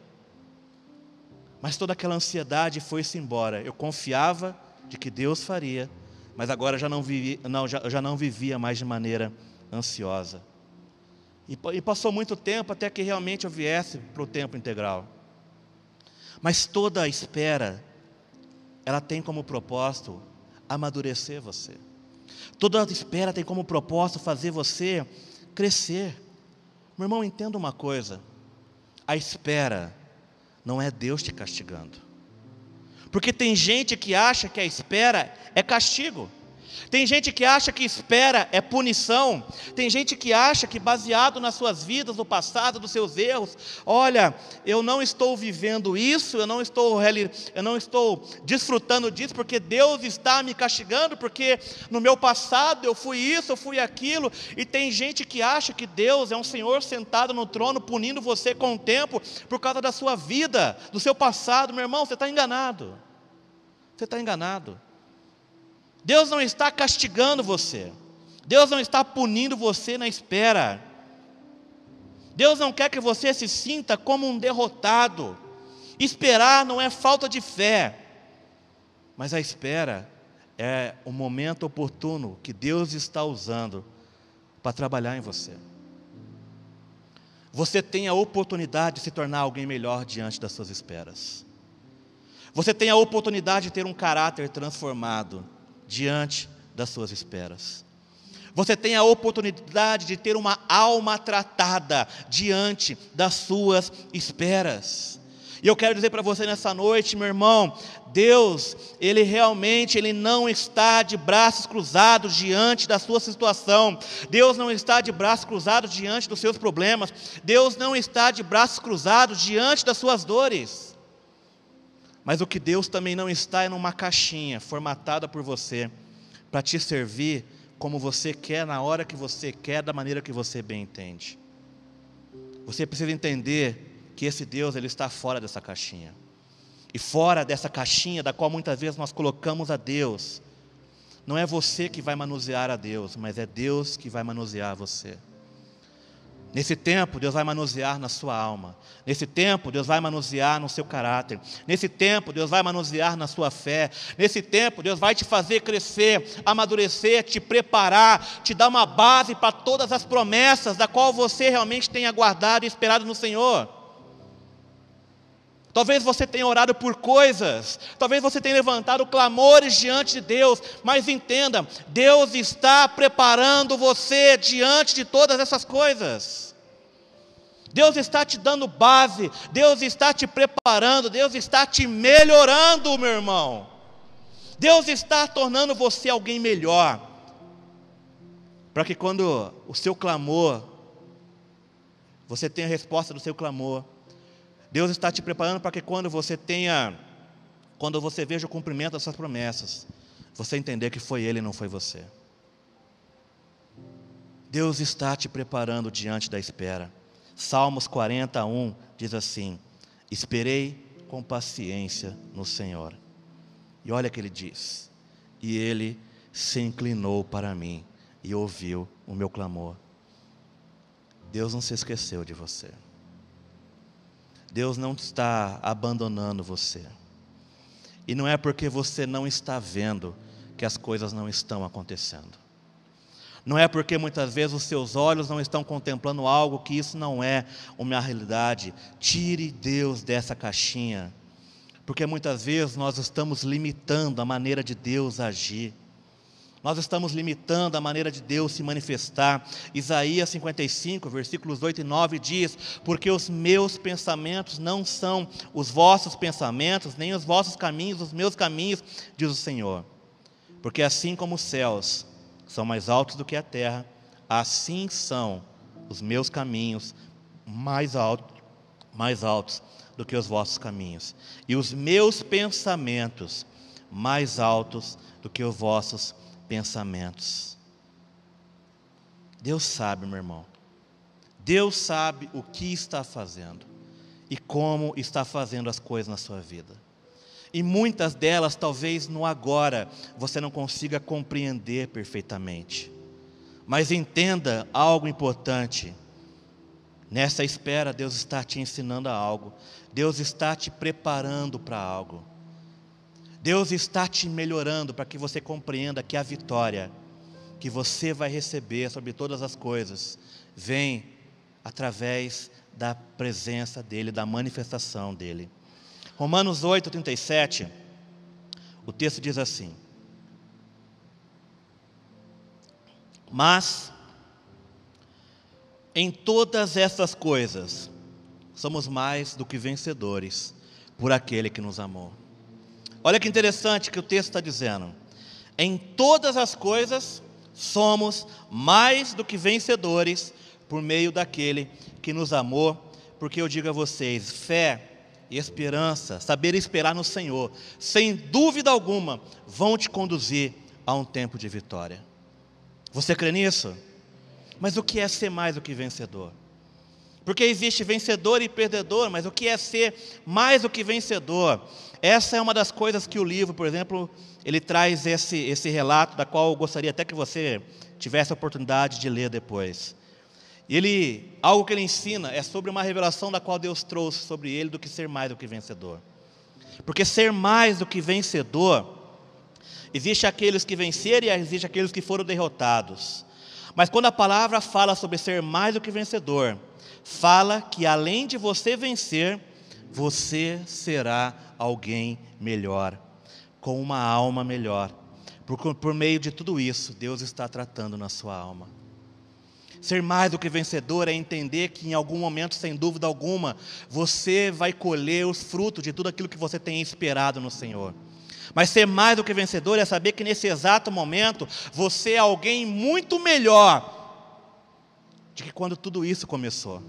Mas toda aquela ansiedade foi-se embora. Eu confiava de que Deus faria, mas agora já não, vivi, não, já, já não vivia mais de maneira ansiosa. E, e passou muito tempo até que realmente eu viesse para o tempo integral. Mas toda a espera, ela tem como propósito amadurecer você. Toda a espera tem como propósito fazer você crescer. Meu irmão, entenda uma coisa: a espera não é Deus te castigando. Porque tem gente que acha que a espera é castigo. Tem gente que acha que espera é punição. Tem gente que acha que, baseado nas suas vidas, no passado, dos seus erros, olha, eu não estou vivendo isso, eu não estou, eu não estou desfrutando disso, porque Deus está me castigando, porque no meu passado eu fui isso, eu fui aquilo. E tem gente que acha que Deus é um Senhor sentado no trono, punindo você com o tempo, por causa da sua vida, do seu passado. Meu irmão, você está enganado. Você está enganado. Deus não está castigando você. Deus não está punindo você na espera. Deus não quer que você se sinta como um derrotado. Esperar não é falta de fé, mas a espera é o momento oportuno que Deus está usando para trabalhar em você. Você tem a oportunidade de se tornar alguém melhor diante das suas esperas. Você tem a oportunidade de ter um caráter transformado diante das suas esperas. Você tem a oportunidade de ter uma alma tratada diante das suas esperas. E eu quero dizer para você nessa noite, meu irmão, Deus, ele realmente ele não está de braços cruzados diante da sua situação. Deus não está de braços cruzados diante dos seus problemas. Deus não está de braços cruzados diante das suas dores. Mas o que Deus também não está é numa caixinha formatada por você, para te servir como você quer, na hora que você quer, da maneira que você bem entende. Você precisa entender que esse Deus ele está fora dessa caixinha. E fora dessa caixinha da qual muitas vezes nós colocamos a Deus, não é você que vai manusear a Deus, mas é Deus que vai manusear você. Nesse tempo, Deus vai manusear na sua alma. Nesse tempo, Deus vai manusear no seu caráter. Nesse tempo, Deus vai manusear na sua fé. Nesse tempo, Deus vai te fazer crescer, amadurecer, te preparar, te dar uma base para todas as promessas da qual você realmente tem aguardado e esperado no Senhor. Talvez você tenha orado por coisas, talvez você tenha levantado clamores diante de Deus, mas entenda, Deus está preparando você diante de todas essas coisas. Deus está te dando base, Deus está te preparando, Deus está te melhorando, meu irmão. Deus está tornando você alguém melhor, para que quando o seu clamor, você tenha a resposta do seu clamor, Deus está te preparando para que quando você tenha, quando você veja o cumprimento dessas promessas, você entender que foi Ele e não foi você. Deus está te preparando diante da espera. Salmos 41 diz assim: Esperei com paciência no Senhor. E olha que ele diz: E ele se inclinou para mim e ouviu o meu clamor. Deus não se esqueceu de você. Deus não está abandonando você. E não é porque você não está vendo que as coisas não estão acontecendo. Não é porque muitas vezes os seus olhos não estão contemplando algo que isso não é uma realidade. Tire Deus dessa caixinha. Porque muitas vezes nós estamos limitando a maneira de Deus agir. Nós estamos limitando a maneira de Deus se manifestar. Isaías 55, versículos 8 e 9 diz: Porque os meus pensamentos não são os vossos pensamentos, nem os vossos caminhos, os meus caminhos, diz o Senhor. Porque assim como os céus são mais altos do que a terra, assim são os meus caminhos mais altos, mais altos do que os vossos caminhos, e os meus pensamentos mais altos do que os vossos pensamentos. Deus sabe, meu irmão. Deus sabe o que está fazendo e como está fazendo as coisas na sua vida. E muitas delas, talvez no agora, você não consiga compreender perfeitamente. Mas entenda algo importante. Nessa espera, Deus está te ensinando algo. Deus está te preparando para algo. Deus está te melhorando para que você compreenda que a vitória que você vai receber sobre todas as coisas vem através da presença dEle, da manifestação dEle. Romanos 8, 37, o texto diz assim: Mas, em todas essas coisas, somos mais do que vencedores por aquele que nos amou. Olha que interessante que o texto está dizendo. Em todas as coisas somos mais do que vencedores por meio daquele que nos amou, porque eu digo a vocês: fé e esperança, saber esperar no Senhor, sem dúvida alguma, vão te conduzir a um tempo de vitória. Você crê nisso? Mas o que é ser mais do que vencedor? Porque existe vencedor e perdedor, mas o que é ser mais do que vencedor? Essa é uma das coisas que o livro, por exemplo, ele traz esse, esse relato, da qual eu gostaria até que você tivesse a oportunidade de ler depois. Ele, algo que ele ensina é sobre uma revelação da qual Deus trouxe sobre ele do que ser mais do que vencedor. Porque ser mais do que vencedor, existe aqueles que venceram e existe aqueles que foram derrotados. Mas quando a palavra fala sobre ser mais do que vencedor, fala que além de você vencer, você será alguém melhor, com uma alma melhor. Por, por meio de tudo isso, Deus está tratando na sua alma. Ser mais do que vencedor é entender que em algum momento, sem dúvida alguma, você vai colher os frutos de tudo aquilo que você tem esperado no Senhor. Mas ser mais do que vencedor é saber que nesse exato momento você é alguém muito melhor de que quando tudo isso começou.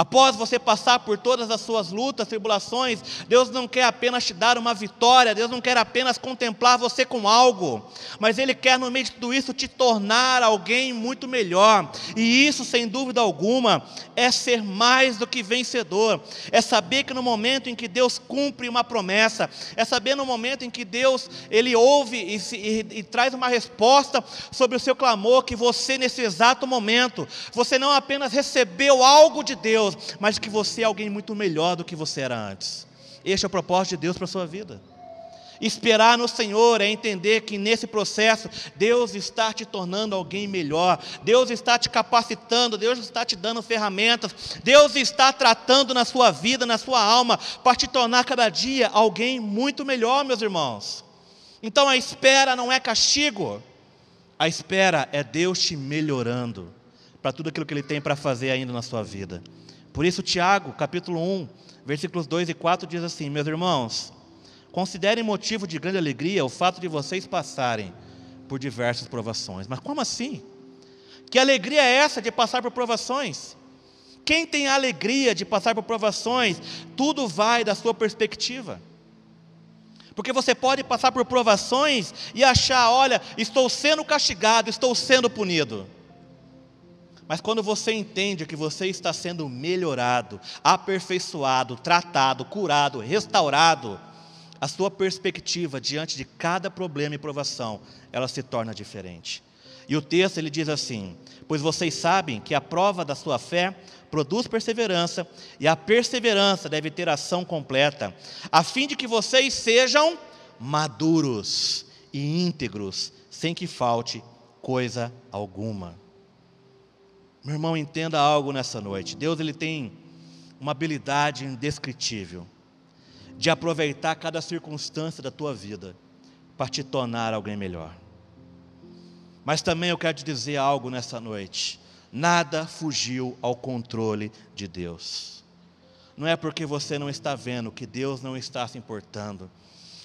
Após você passar por todas as suas lutas, tribulações, Deus não quer apenas te dar uma vitória, Deus não quer apenas contemplar você com algo, mas Ele quer, no meio de tudo isso, te tornar alguém muito melhor. E isso, sem dúvida alguma, é ser mais do que vencedor, é saber que no momento em que Deus cumpre uma promessa, é saber no momento em que Deus Ele ouve e, se, e, e traz uma resposta sobre o seu clamor, que você, nesse exato momento, você não apenas recebeu algo de Deus, Deus, mas que você é alguém muito melhor do que você era antes. Este é o propósito de Deus para a sua vida. Esperar no Senhor é entender que nesse processo Deus está te tornando alguém melhor, Deus está te capacitando, Deus está te dando ferramentas, Deus está tratando na sua vida, na sua alma, para te tornar cada dia alguém muito melhor, meus irmãos. Então a espera não é castigo, a espera é Deus te melhorando para tudo aquilo que Ele tem para fazer ainda na sua vida. Por isso, Tiago, capítulo 1, versículos 2 e 4 diz assim: Meus irmãos, considerem motivo de grande alegria o fato de vocês passarem por diversas provações. Mas como assim? Que alegria é essa de passar por provações? Quem tem a alegria de passar por provações, tudo vai da sua perspectiva. Porque você pode passar por provações e achar, olha, estou sendo castigado, estou sendo punido. Mas quando você entende que você está sendo melhorado, aperfeiçoado, tratado, curado, restaurado, a sua perspectiva diante de cada problema e provação, ela se torna diferente. E o texto ele diz assim: Pois vocês sabem que a prova da sua fé produz perseverança, e a perseverança deve ter ação completa, a fim de que vocês sejam maduros e íntegros, sem que falte coisa alguma. Meu irmão, entenda algo nessa noite. Deus ele tem uma habilidade indescritível de aproveitar cada circunstância da tua vida para te tornar alguém melhor. Mas também eu quero te dizer algo nessa noite. Nada fugiu ao controle de Deus. Não é porque você não está vendo que Deus não está se importando.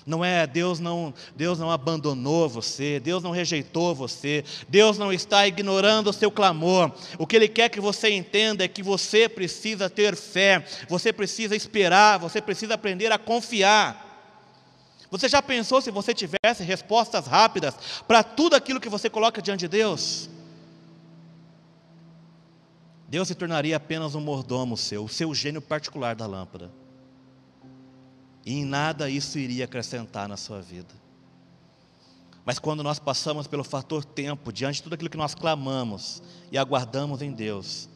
Não é Deus não, Deus não abandonou você, Deus não rejeitou você, Deus não está ignorando o seu clamor. O que ele quer que você entenda é que você precisa ter fé, você precisa esperar, você precisa aprender a confiar. Você já pensou se você tivesse respostas rápidas para tudo aquilo que você coloca diante de Deus? Deus se tornaria apenas um mordomo seu, o seu gênio particular da lâmpada. E em nada isso iria acrescentar na sua vida. Mas quando nós passamos pelo fator tempo, diante de tudo aquilo que nós clamamos e aguardamos em Deus,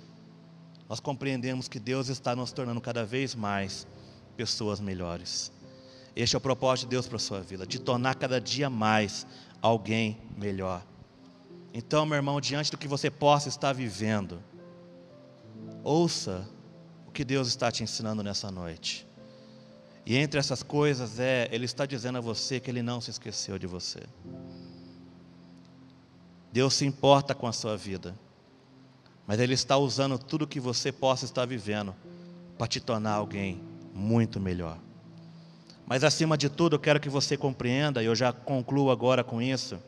nós compreendemos que Deus está nos tornando cada vez mais pessoas melhores. Este é o propósito de Deus para a sua vida, de tornar cada dia mais alguém melhor. Então, meu irmão, diante do que você possa estar vivendo, ouça o que Deus está te ensinando nessa noite. E entre essas coisas é, Ele está dizendo a você que Ele não se esqueceu de você. Deus se importa com a sua vida, mas Ele está usando tudo que você possa estar vivendo para te tornar alguém muito melhor. Mas acima de tudo, eu quero que você compreenda, e eu já concluo agora com isso,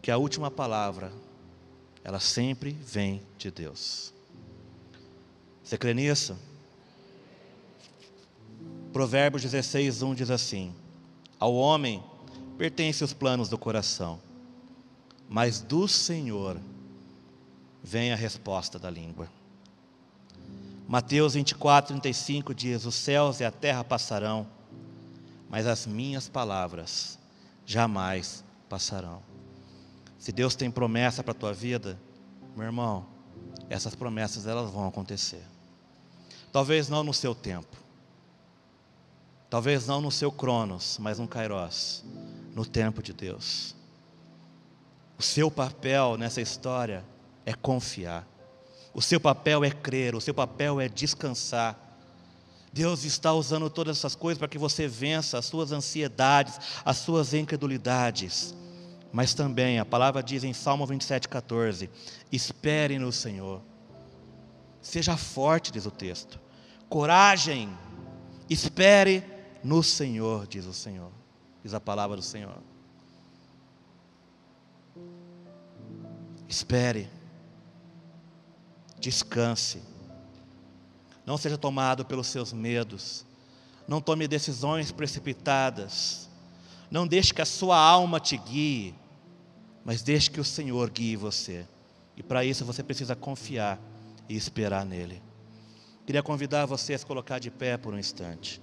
que a última palavra, ela sempre vem de Deus. Você crê nisso? Provérbios 16, 1 diz assim: Ao homem pertencem os planos do coração, mas do Senhor vem a resposta da língua. Mateus 24, 35 diz: Os céus e a terra passarão, mas as minhas palavras jamais passarão. Se Deus tem promessa para a tua vida, meu irmão, essas promessas elas vão acontecer. Talvez não no seu tempo, talvez não no seu cronos, mas no kairos, no tempo de Deus. O seu papel nessa história é confiar. O seu papel é crer, o seu papel é descansar. Deus está usando todas essas coisas para que você vença as suas ansiedades, as suas incredulidades. Mas também a palavra diz em Salmo 27,14: espere no Senhor. Seja forte, diz o texto. Coragem, espere no Senhor, diz o Senhor. Diz a palavra do Senhor. Espere descanse. Não seja tomado pelos seus medos. Não tome decisões precipitadas. Não deixe que a sua alma te guie, mas deixe que o Senhor guie você. E para isso você precisa confiar e esperar nele. Queria convidar você a se colocar de pé por um instante.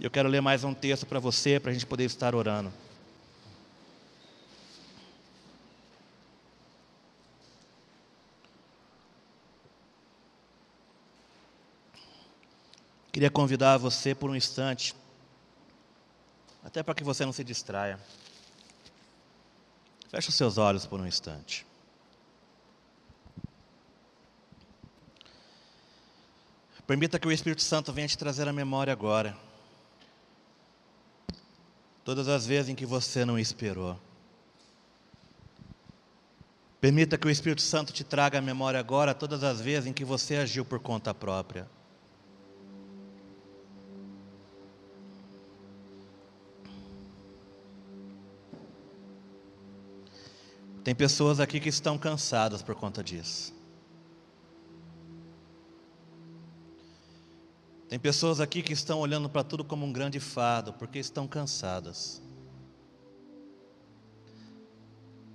Eu quero ler mais um texto para você, para a gente poder estar orando. Queria convidar você por um instante, até para que você não se distraia. Feche os seus olhos por um instante. Permita que o Espírito Santo venha te trazer a memória agora. Todas as vezes em que você não esperou. Permita que o Espírito Santo te traga a memória agora, todas as vezes em que você agiu por conta própria. Tem pessoas aqui que estão cansadas por conta disso. Tem pessoas aqui que estão olhando para tudo como um grande fado, porque estão cansadas.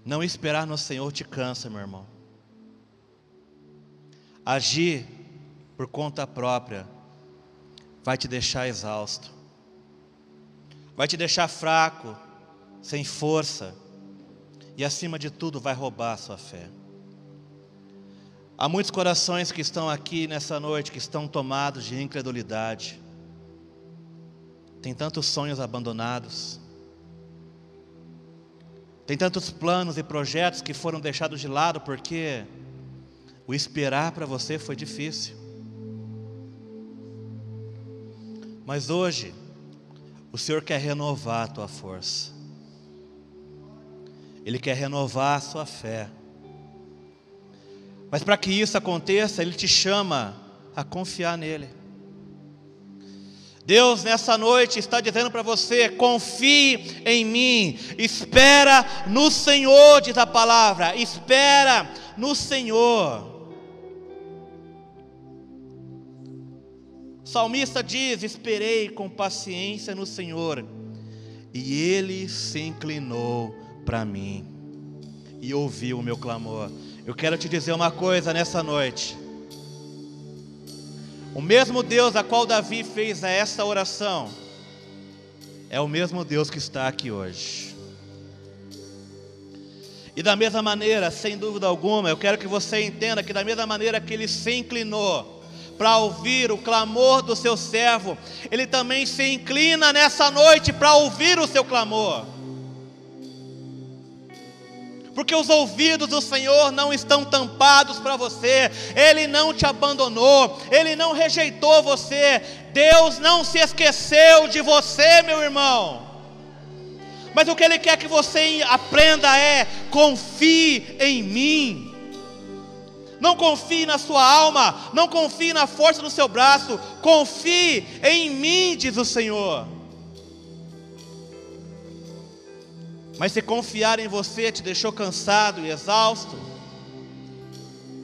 Não esperar no Senhor te cansa, meu irmão. Agir por conta própria vai te deixar exausto, vai te deixar fraco, sem força e, acima de tudo, vai roubar a sua fé. Há muitos corações que estão aqui nessa noite que estão tomados de incredulidade. Tem tantos sonhos abandonados. Tem tantos planos e projetos que foram deixados de lado porque o esperar para você foi difícil. Mas hoje, o Senhor quer renovar a tua força. Ele quer renovar a sua fé. Mas para que isso aconteça, Ele te chama a confiar nele. Deus nessa noite está dizendo para você: confie em mim, espera no Senhor, diz a palavra, espera no Senhor. O salmista diz: Esperei com paciência no Senhor, e ele se inclinou para mim e ouviu o meu clamor. Eu quero te dizer uma coisa nessa noite. O mesmo Deus a qual Davi fez essa oração é o mesmo Deus que está aqui hoje. E da mesma maneira, sem dúvida alguma, eu quero que você entenda que da mesma maneira que ele se inclinou para ouvir o clamor do seu servo, ele também se inclina nessa noite para ouvir o seu clamor porque os ouvidos do Senhor não estão tampados para você, Ele não te abandonou, Ele não rejeitou você, Deus não se esqueceu de você, meu irmão. Mas o que Ele quer que você aprenda é: confie em mim. Não confie na sua alma, não confie na força do seu braço, confie em mim, diz o Senhor. Mas se confiar em você te deixou cansado e exausto,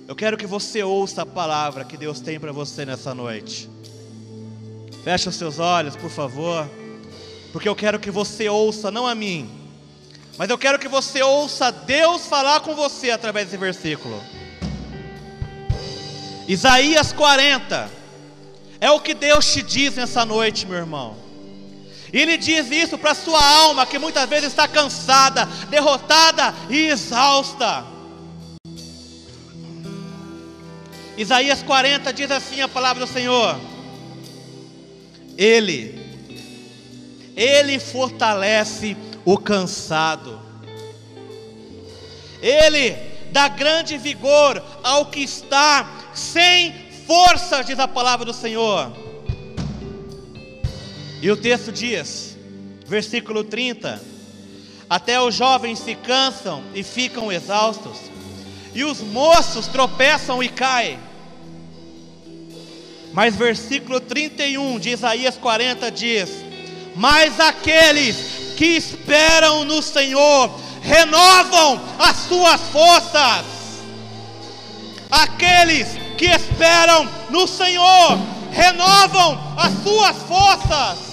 eu quero que você ouça a palavra que Deus tem para você nessa noite. Feche os seus olhos, por favor, porque eu quero que você ouça, não a mim, mas eu quero que você ouça Deus falar com você através desse versículo. Isaías 40 é o que Deus te diz nessa noite, meu irmão. E Ele diz isso para sua alma que muitas vezes está cansada, derrotada e exausta. Isaías 40 diz assim a palavra do Senhor: Ele, Ele fortalece o cansado, Ele dá grande vigor ao que está sem força, diz a palavra do Senhor. E o texto diz, versículo 30: Até os jovens se cansam e ficam exaustos, e os moços tropeçam e caem. Mas versículo 31 de Isaías 40 diz: Mas aqueles que esperam no Senhor renovam as suas forças. Aqueles que esperam no Senhor renovam as suas forças.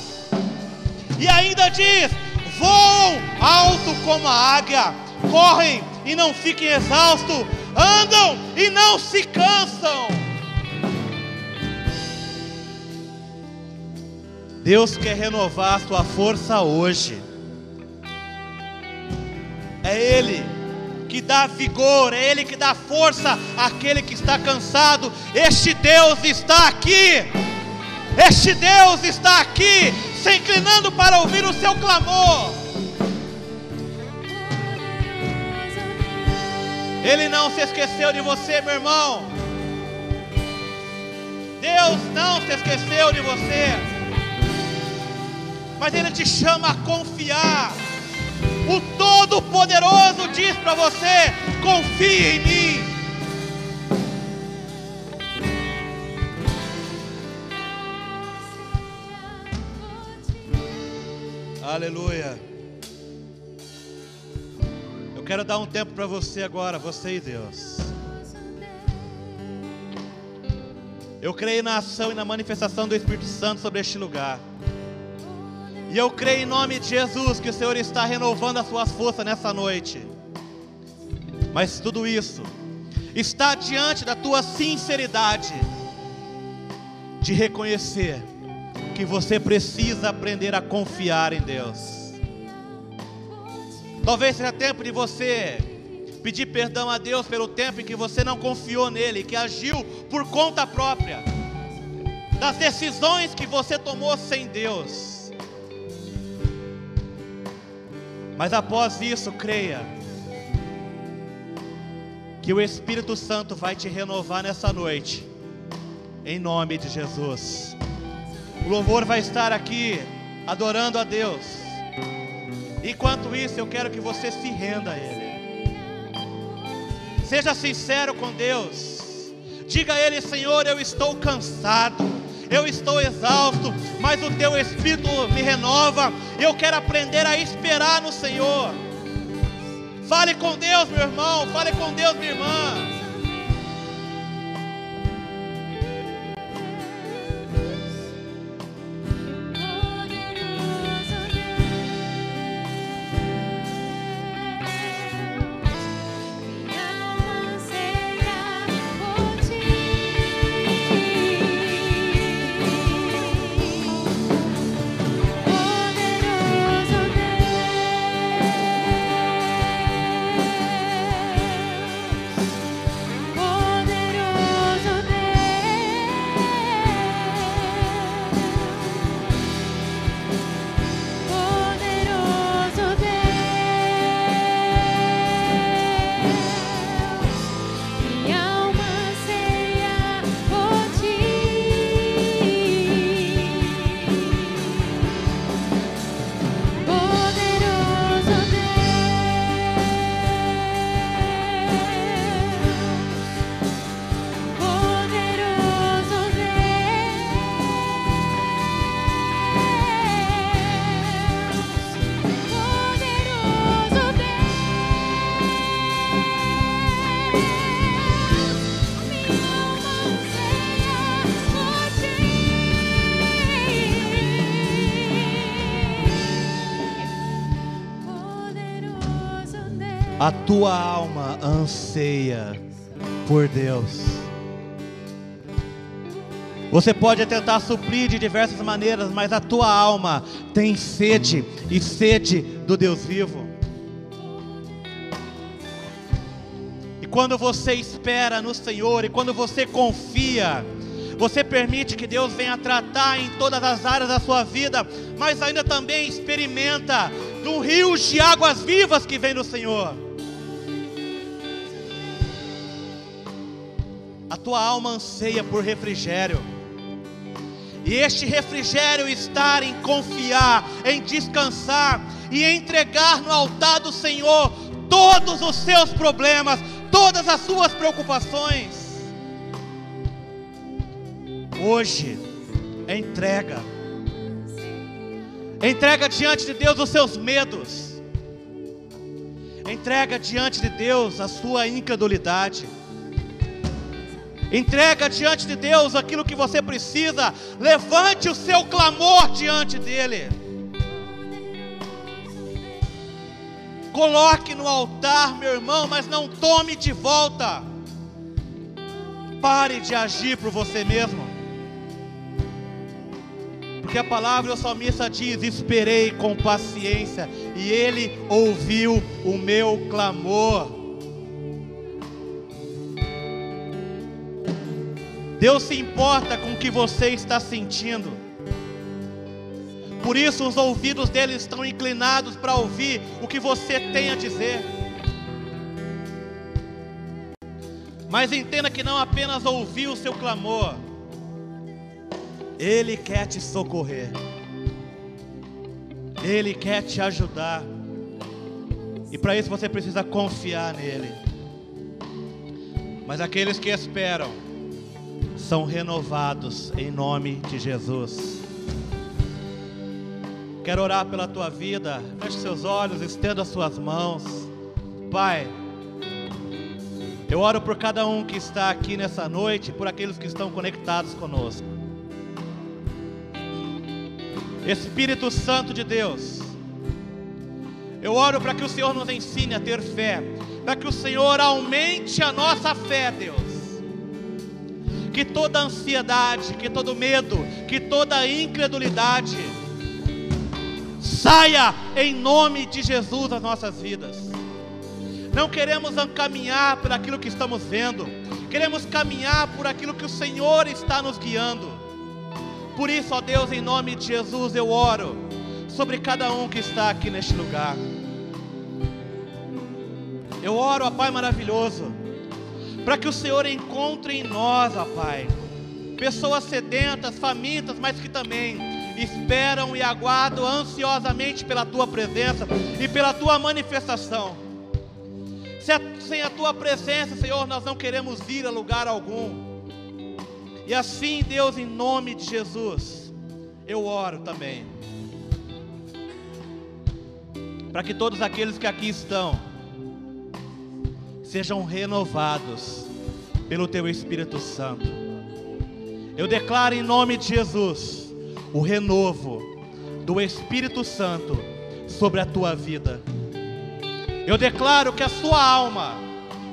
E ainda diz: voam alto como a águia, correm e não fiquem exaustos, andam e não se cansam. Deus quer renovar a sua força hoje. É Ele que dá vigor, é Ele que dá força àquele que está cansado. Este Deus está aqui. Este Deus está aqui, se inclinando para ouvir o seu clamor. Ele não se esqueceu de você, meu irmão. Deus não se esqueceu de você. Mas Ele te chama a confiar. O Todo-Poderoso diz para você: confie em mim. Aleluia. Eu quero dar um tempo para você agora, você e Deus. Eu creio na ação e na manifestação do Espírito Santo sobre este lugar. E eu creio em nome de Jesus que o Senhor está renovando as suas forças nessa noite. Mas tudo isso está diante da tua sinceridade de reconhecer que você precisa aprender a confiar em Deus. Talvez seja tempo de você pedir perdão a Deus pelo tempo em que você não confiou nele, que agiu por conta própria, das decisões que você tomou sem Deus. Mas após isso, creia que o Espírito Santo vai te renovar nessa noite, em nome de Jesus. O louvor vai estar aqui, adorando a Deus. Enquanto isso, eu quero que você se renda a Ele. Seja sincero com Deus. Diga a Ele, Senhor, eu estou cansado eu estou exausto, mas o teu Espírito me renova, eu quero aprender a esperar no Senhor. Fale com Deus, meu irmão, fale com Deus, minha irmã. Tua alma anseia por Deus. Você pode tentar suprir de diversas maneiras, mas a tua alma tem sede e sede do Deus vivo. E quando você espera no Senhor e quando você confia, você permite que Deus venha tratar em todas as áreas da sua vida, mas ainda também experimenta do rio de águas vivas que vem do Senhor. Tua alma anseia por refrigério. E este refrigério está em confiar, em descansar e entregar no altar do Senhor todos os seus problemas, todas as suas preocupações. Hoje, entrega. Entrega diante de Deus os seus medos. Entrega diante de Deus a sua incredulidade. Entrega diante de Deus aquilo que você precisa. Levante o seu clamor diante dEle. Coloque no altar, meu irmão, mas não tome de volta. Pare de agir por você mesmo. Porque a palavra do salmista diz: Esperei com paciência, e ele ouviu o meu clamor. Deus se importa com o que você está sentindo. Por isso os ouvidos dele estão inclinados para ouvir o que você tem a dizer. Mas entenda que não apenas ouvir o seu clamor, ele quer te socorrer. Ele quer te ajudar. E para isso você precisa confiar nele. Mas aqueles que esperam são renovados em nome de Jesus. Quero orar pela tua vida. Feche seus olhos, estenda suas mãos. Pai, eu oro por cada um que está aqui nessa noite, por aqueles que estão conectados conosco. Espírito Santo de Deus, eu oro para que o Senhor nos ensine a ter fé, para que o Senhor aumente a nossa fé, Deus. Que toda ansiedade, que todo medo, que toda incredulidade saia em nome de Jesus das nossas vidas. Não queremos caminhar por aquilo que estamos vendo, queremos caminhar por aquilo que o Senhor está nos guiando. Por isso, ó Deus, em nome de Jesus, eu oro sobre cada um que está aqui neste lugar. Eu oro, ó Pai maravilhoso, para que o Senhor encontre em nós, ó Pai, pessoas sedentas, famintas, mas que também esperam e aguardam ansiosamente pela Tua presença e pela Tua manifestação. Sem a Tua presença, Senhor, nós não queremos ir a lugar algum. E assim, Deus, em nome de Jesus, eu oro também. Para que todos aqueles que aqui estão sejam renovados pelo Teu Espírito Santo. Eu declaro em nome de Jesus o renovo do Espírito Santo sobre a tua vida. Eu declaro que a sua alma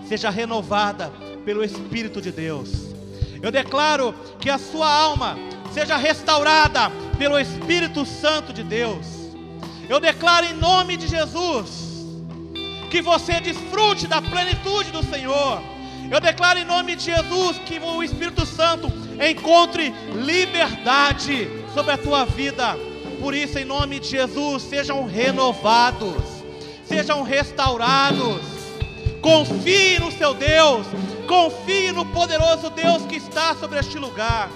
seja renovada pelo Espírito de Deus. Eu declaro que a sua alma seja restaurada pelo Espírito Santo de Deus. Eu declaro em nome de Jesus que você desfrute da plenitude do Senhor. Eu declaro em nome de Jesus que o Espírito Santo encontre liberdade sobre a tua vida. Por isso, em nome de Jesus, sejam renovados, sejam restaurados. Confie no seu Deus, Confie no poderoso Deus que está sobre este lugar,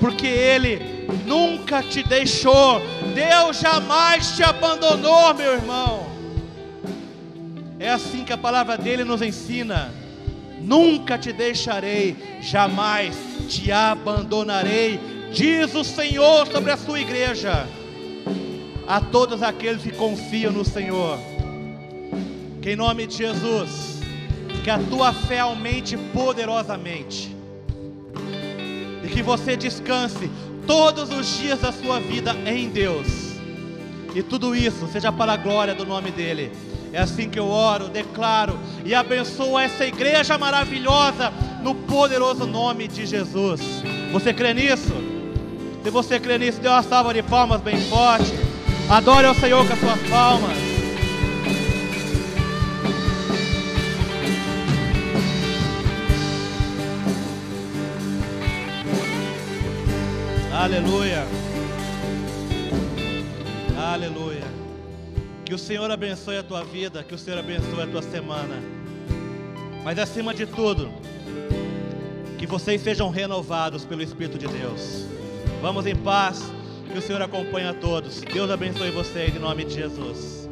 porque Ele nunca te deixou, Deus jamais te abandonou, meu irmão. É assim que a palavra dele nos ensina: nunca te deixarei, jamais te abandonarei, diz o Senhor sobre a sua igreja, a todos aqueles que confiam no Senhor, que em nome de Jesus, que a tua fé aumente poderosamente, e que você descanse todos os dias da sua vida em Deus, e tudo isso seja para a glória do nome dEle, É assim que eu oro, declaro e abençoo essa igreja maravilhosa no poderoso nome de Jesus. Você crê nisso? Se você crê nisso, dê uma salva de palmas bem forte. Adore ao Senhor com as suas palmas. Aleluia. Aleluia. Que o Senhor abençoe a tua vida, que o Senhor abençoe a tua semana. Mas acima de tudo, que vocês sejam renovados pelo Espírito de Deus. Vamos em paz, que o Senhor acompanhe a todos. Deus abençoe vocês em nome de Jesus.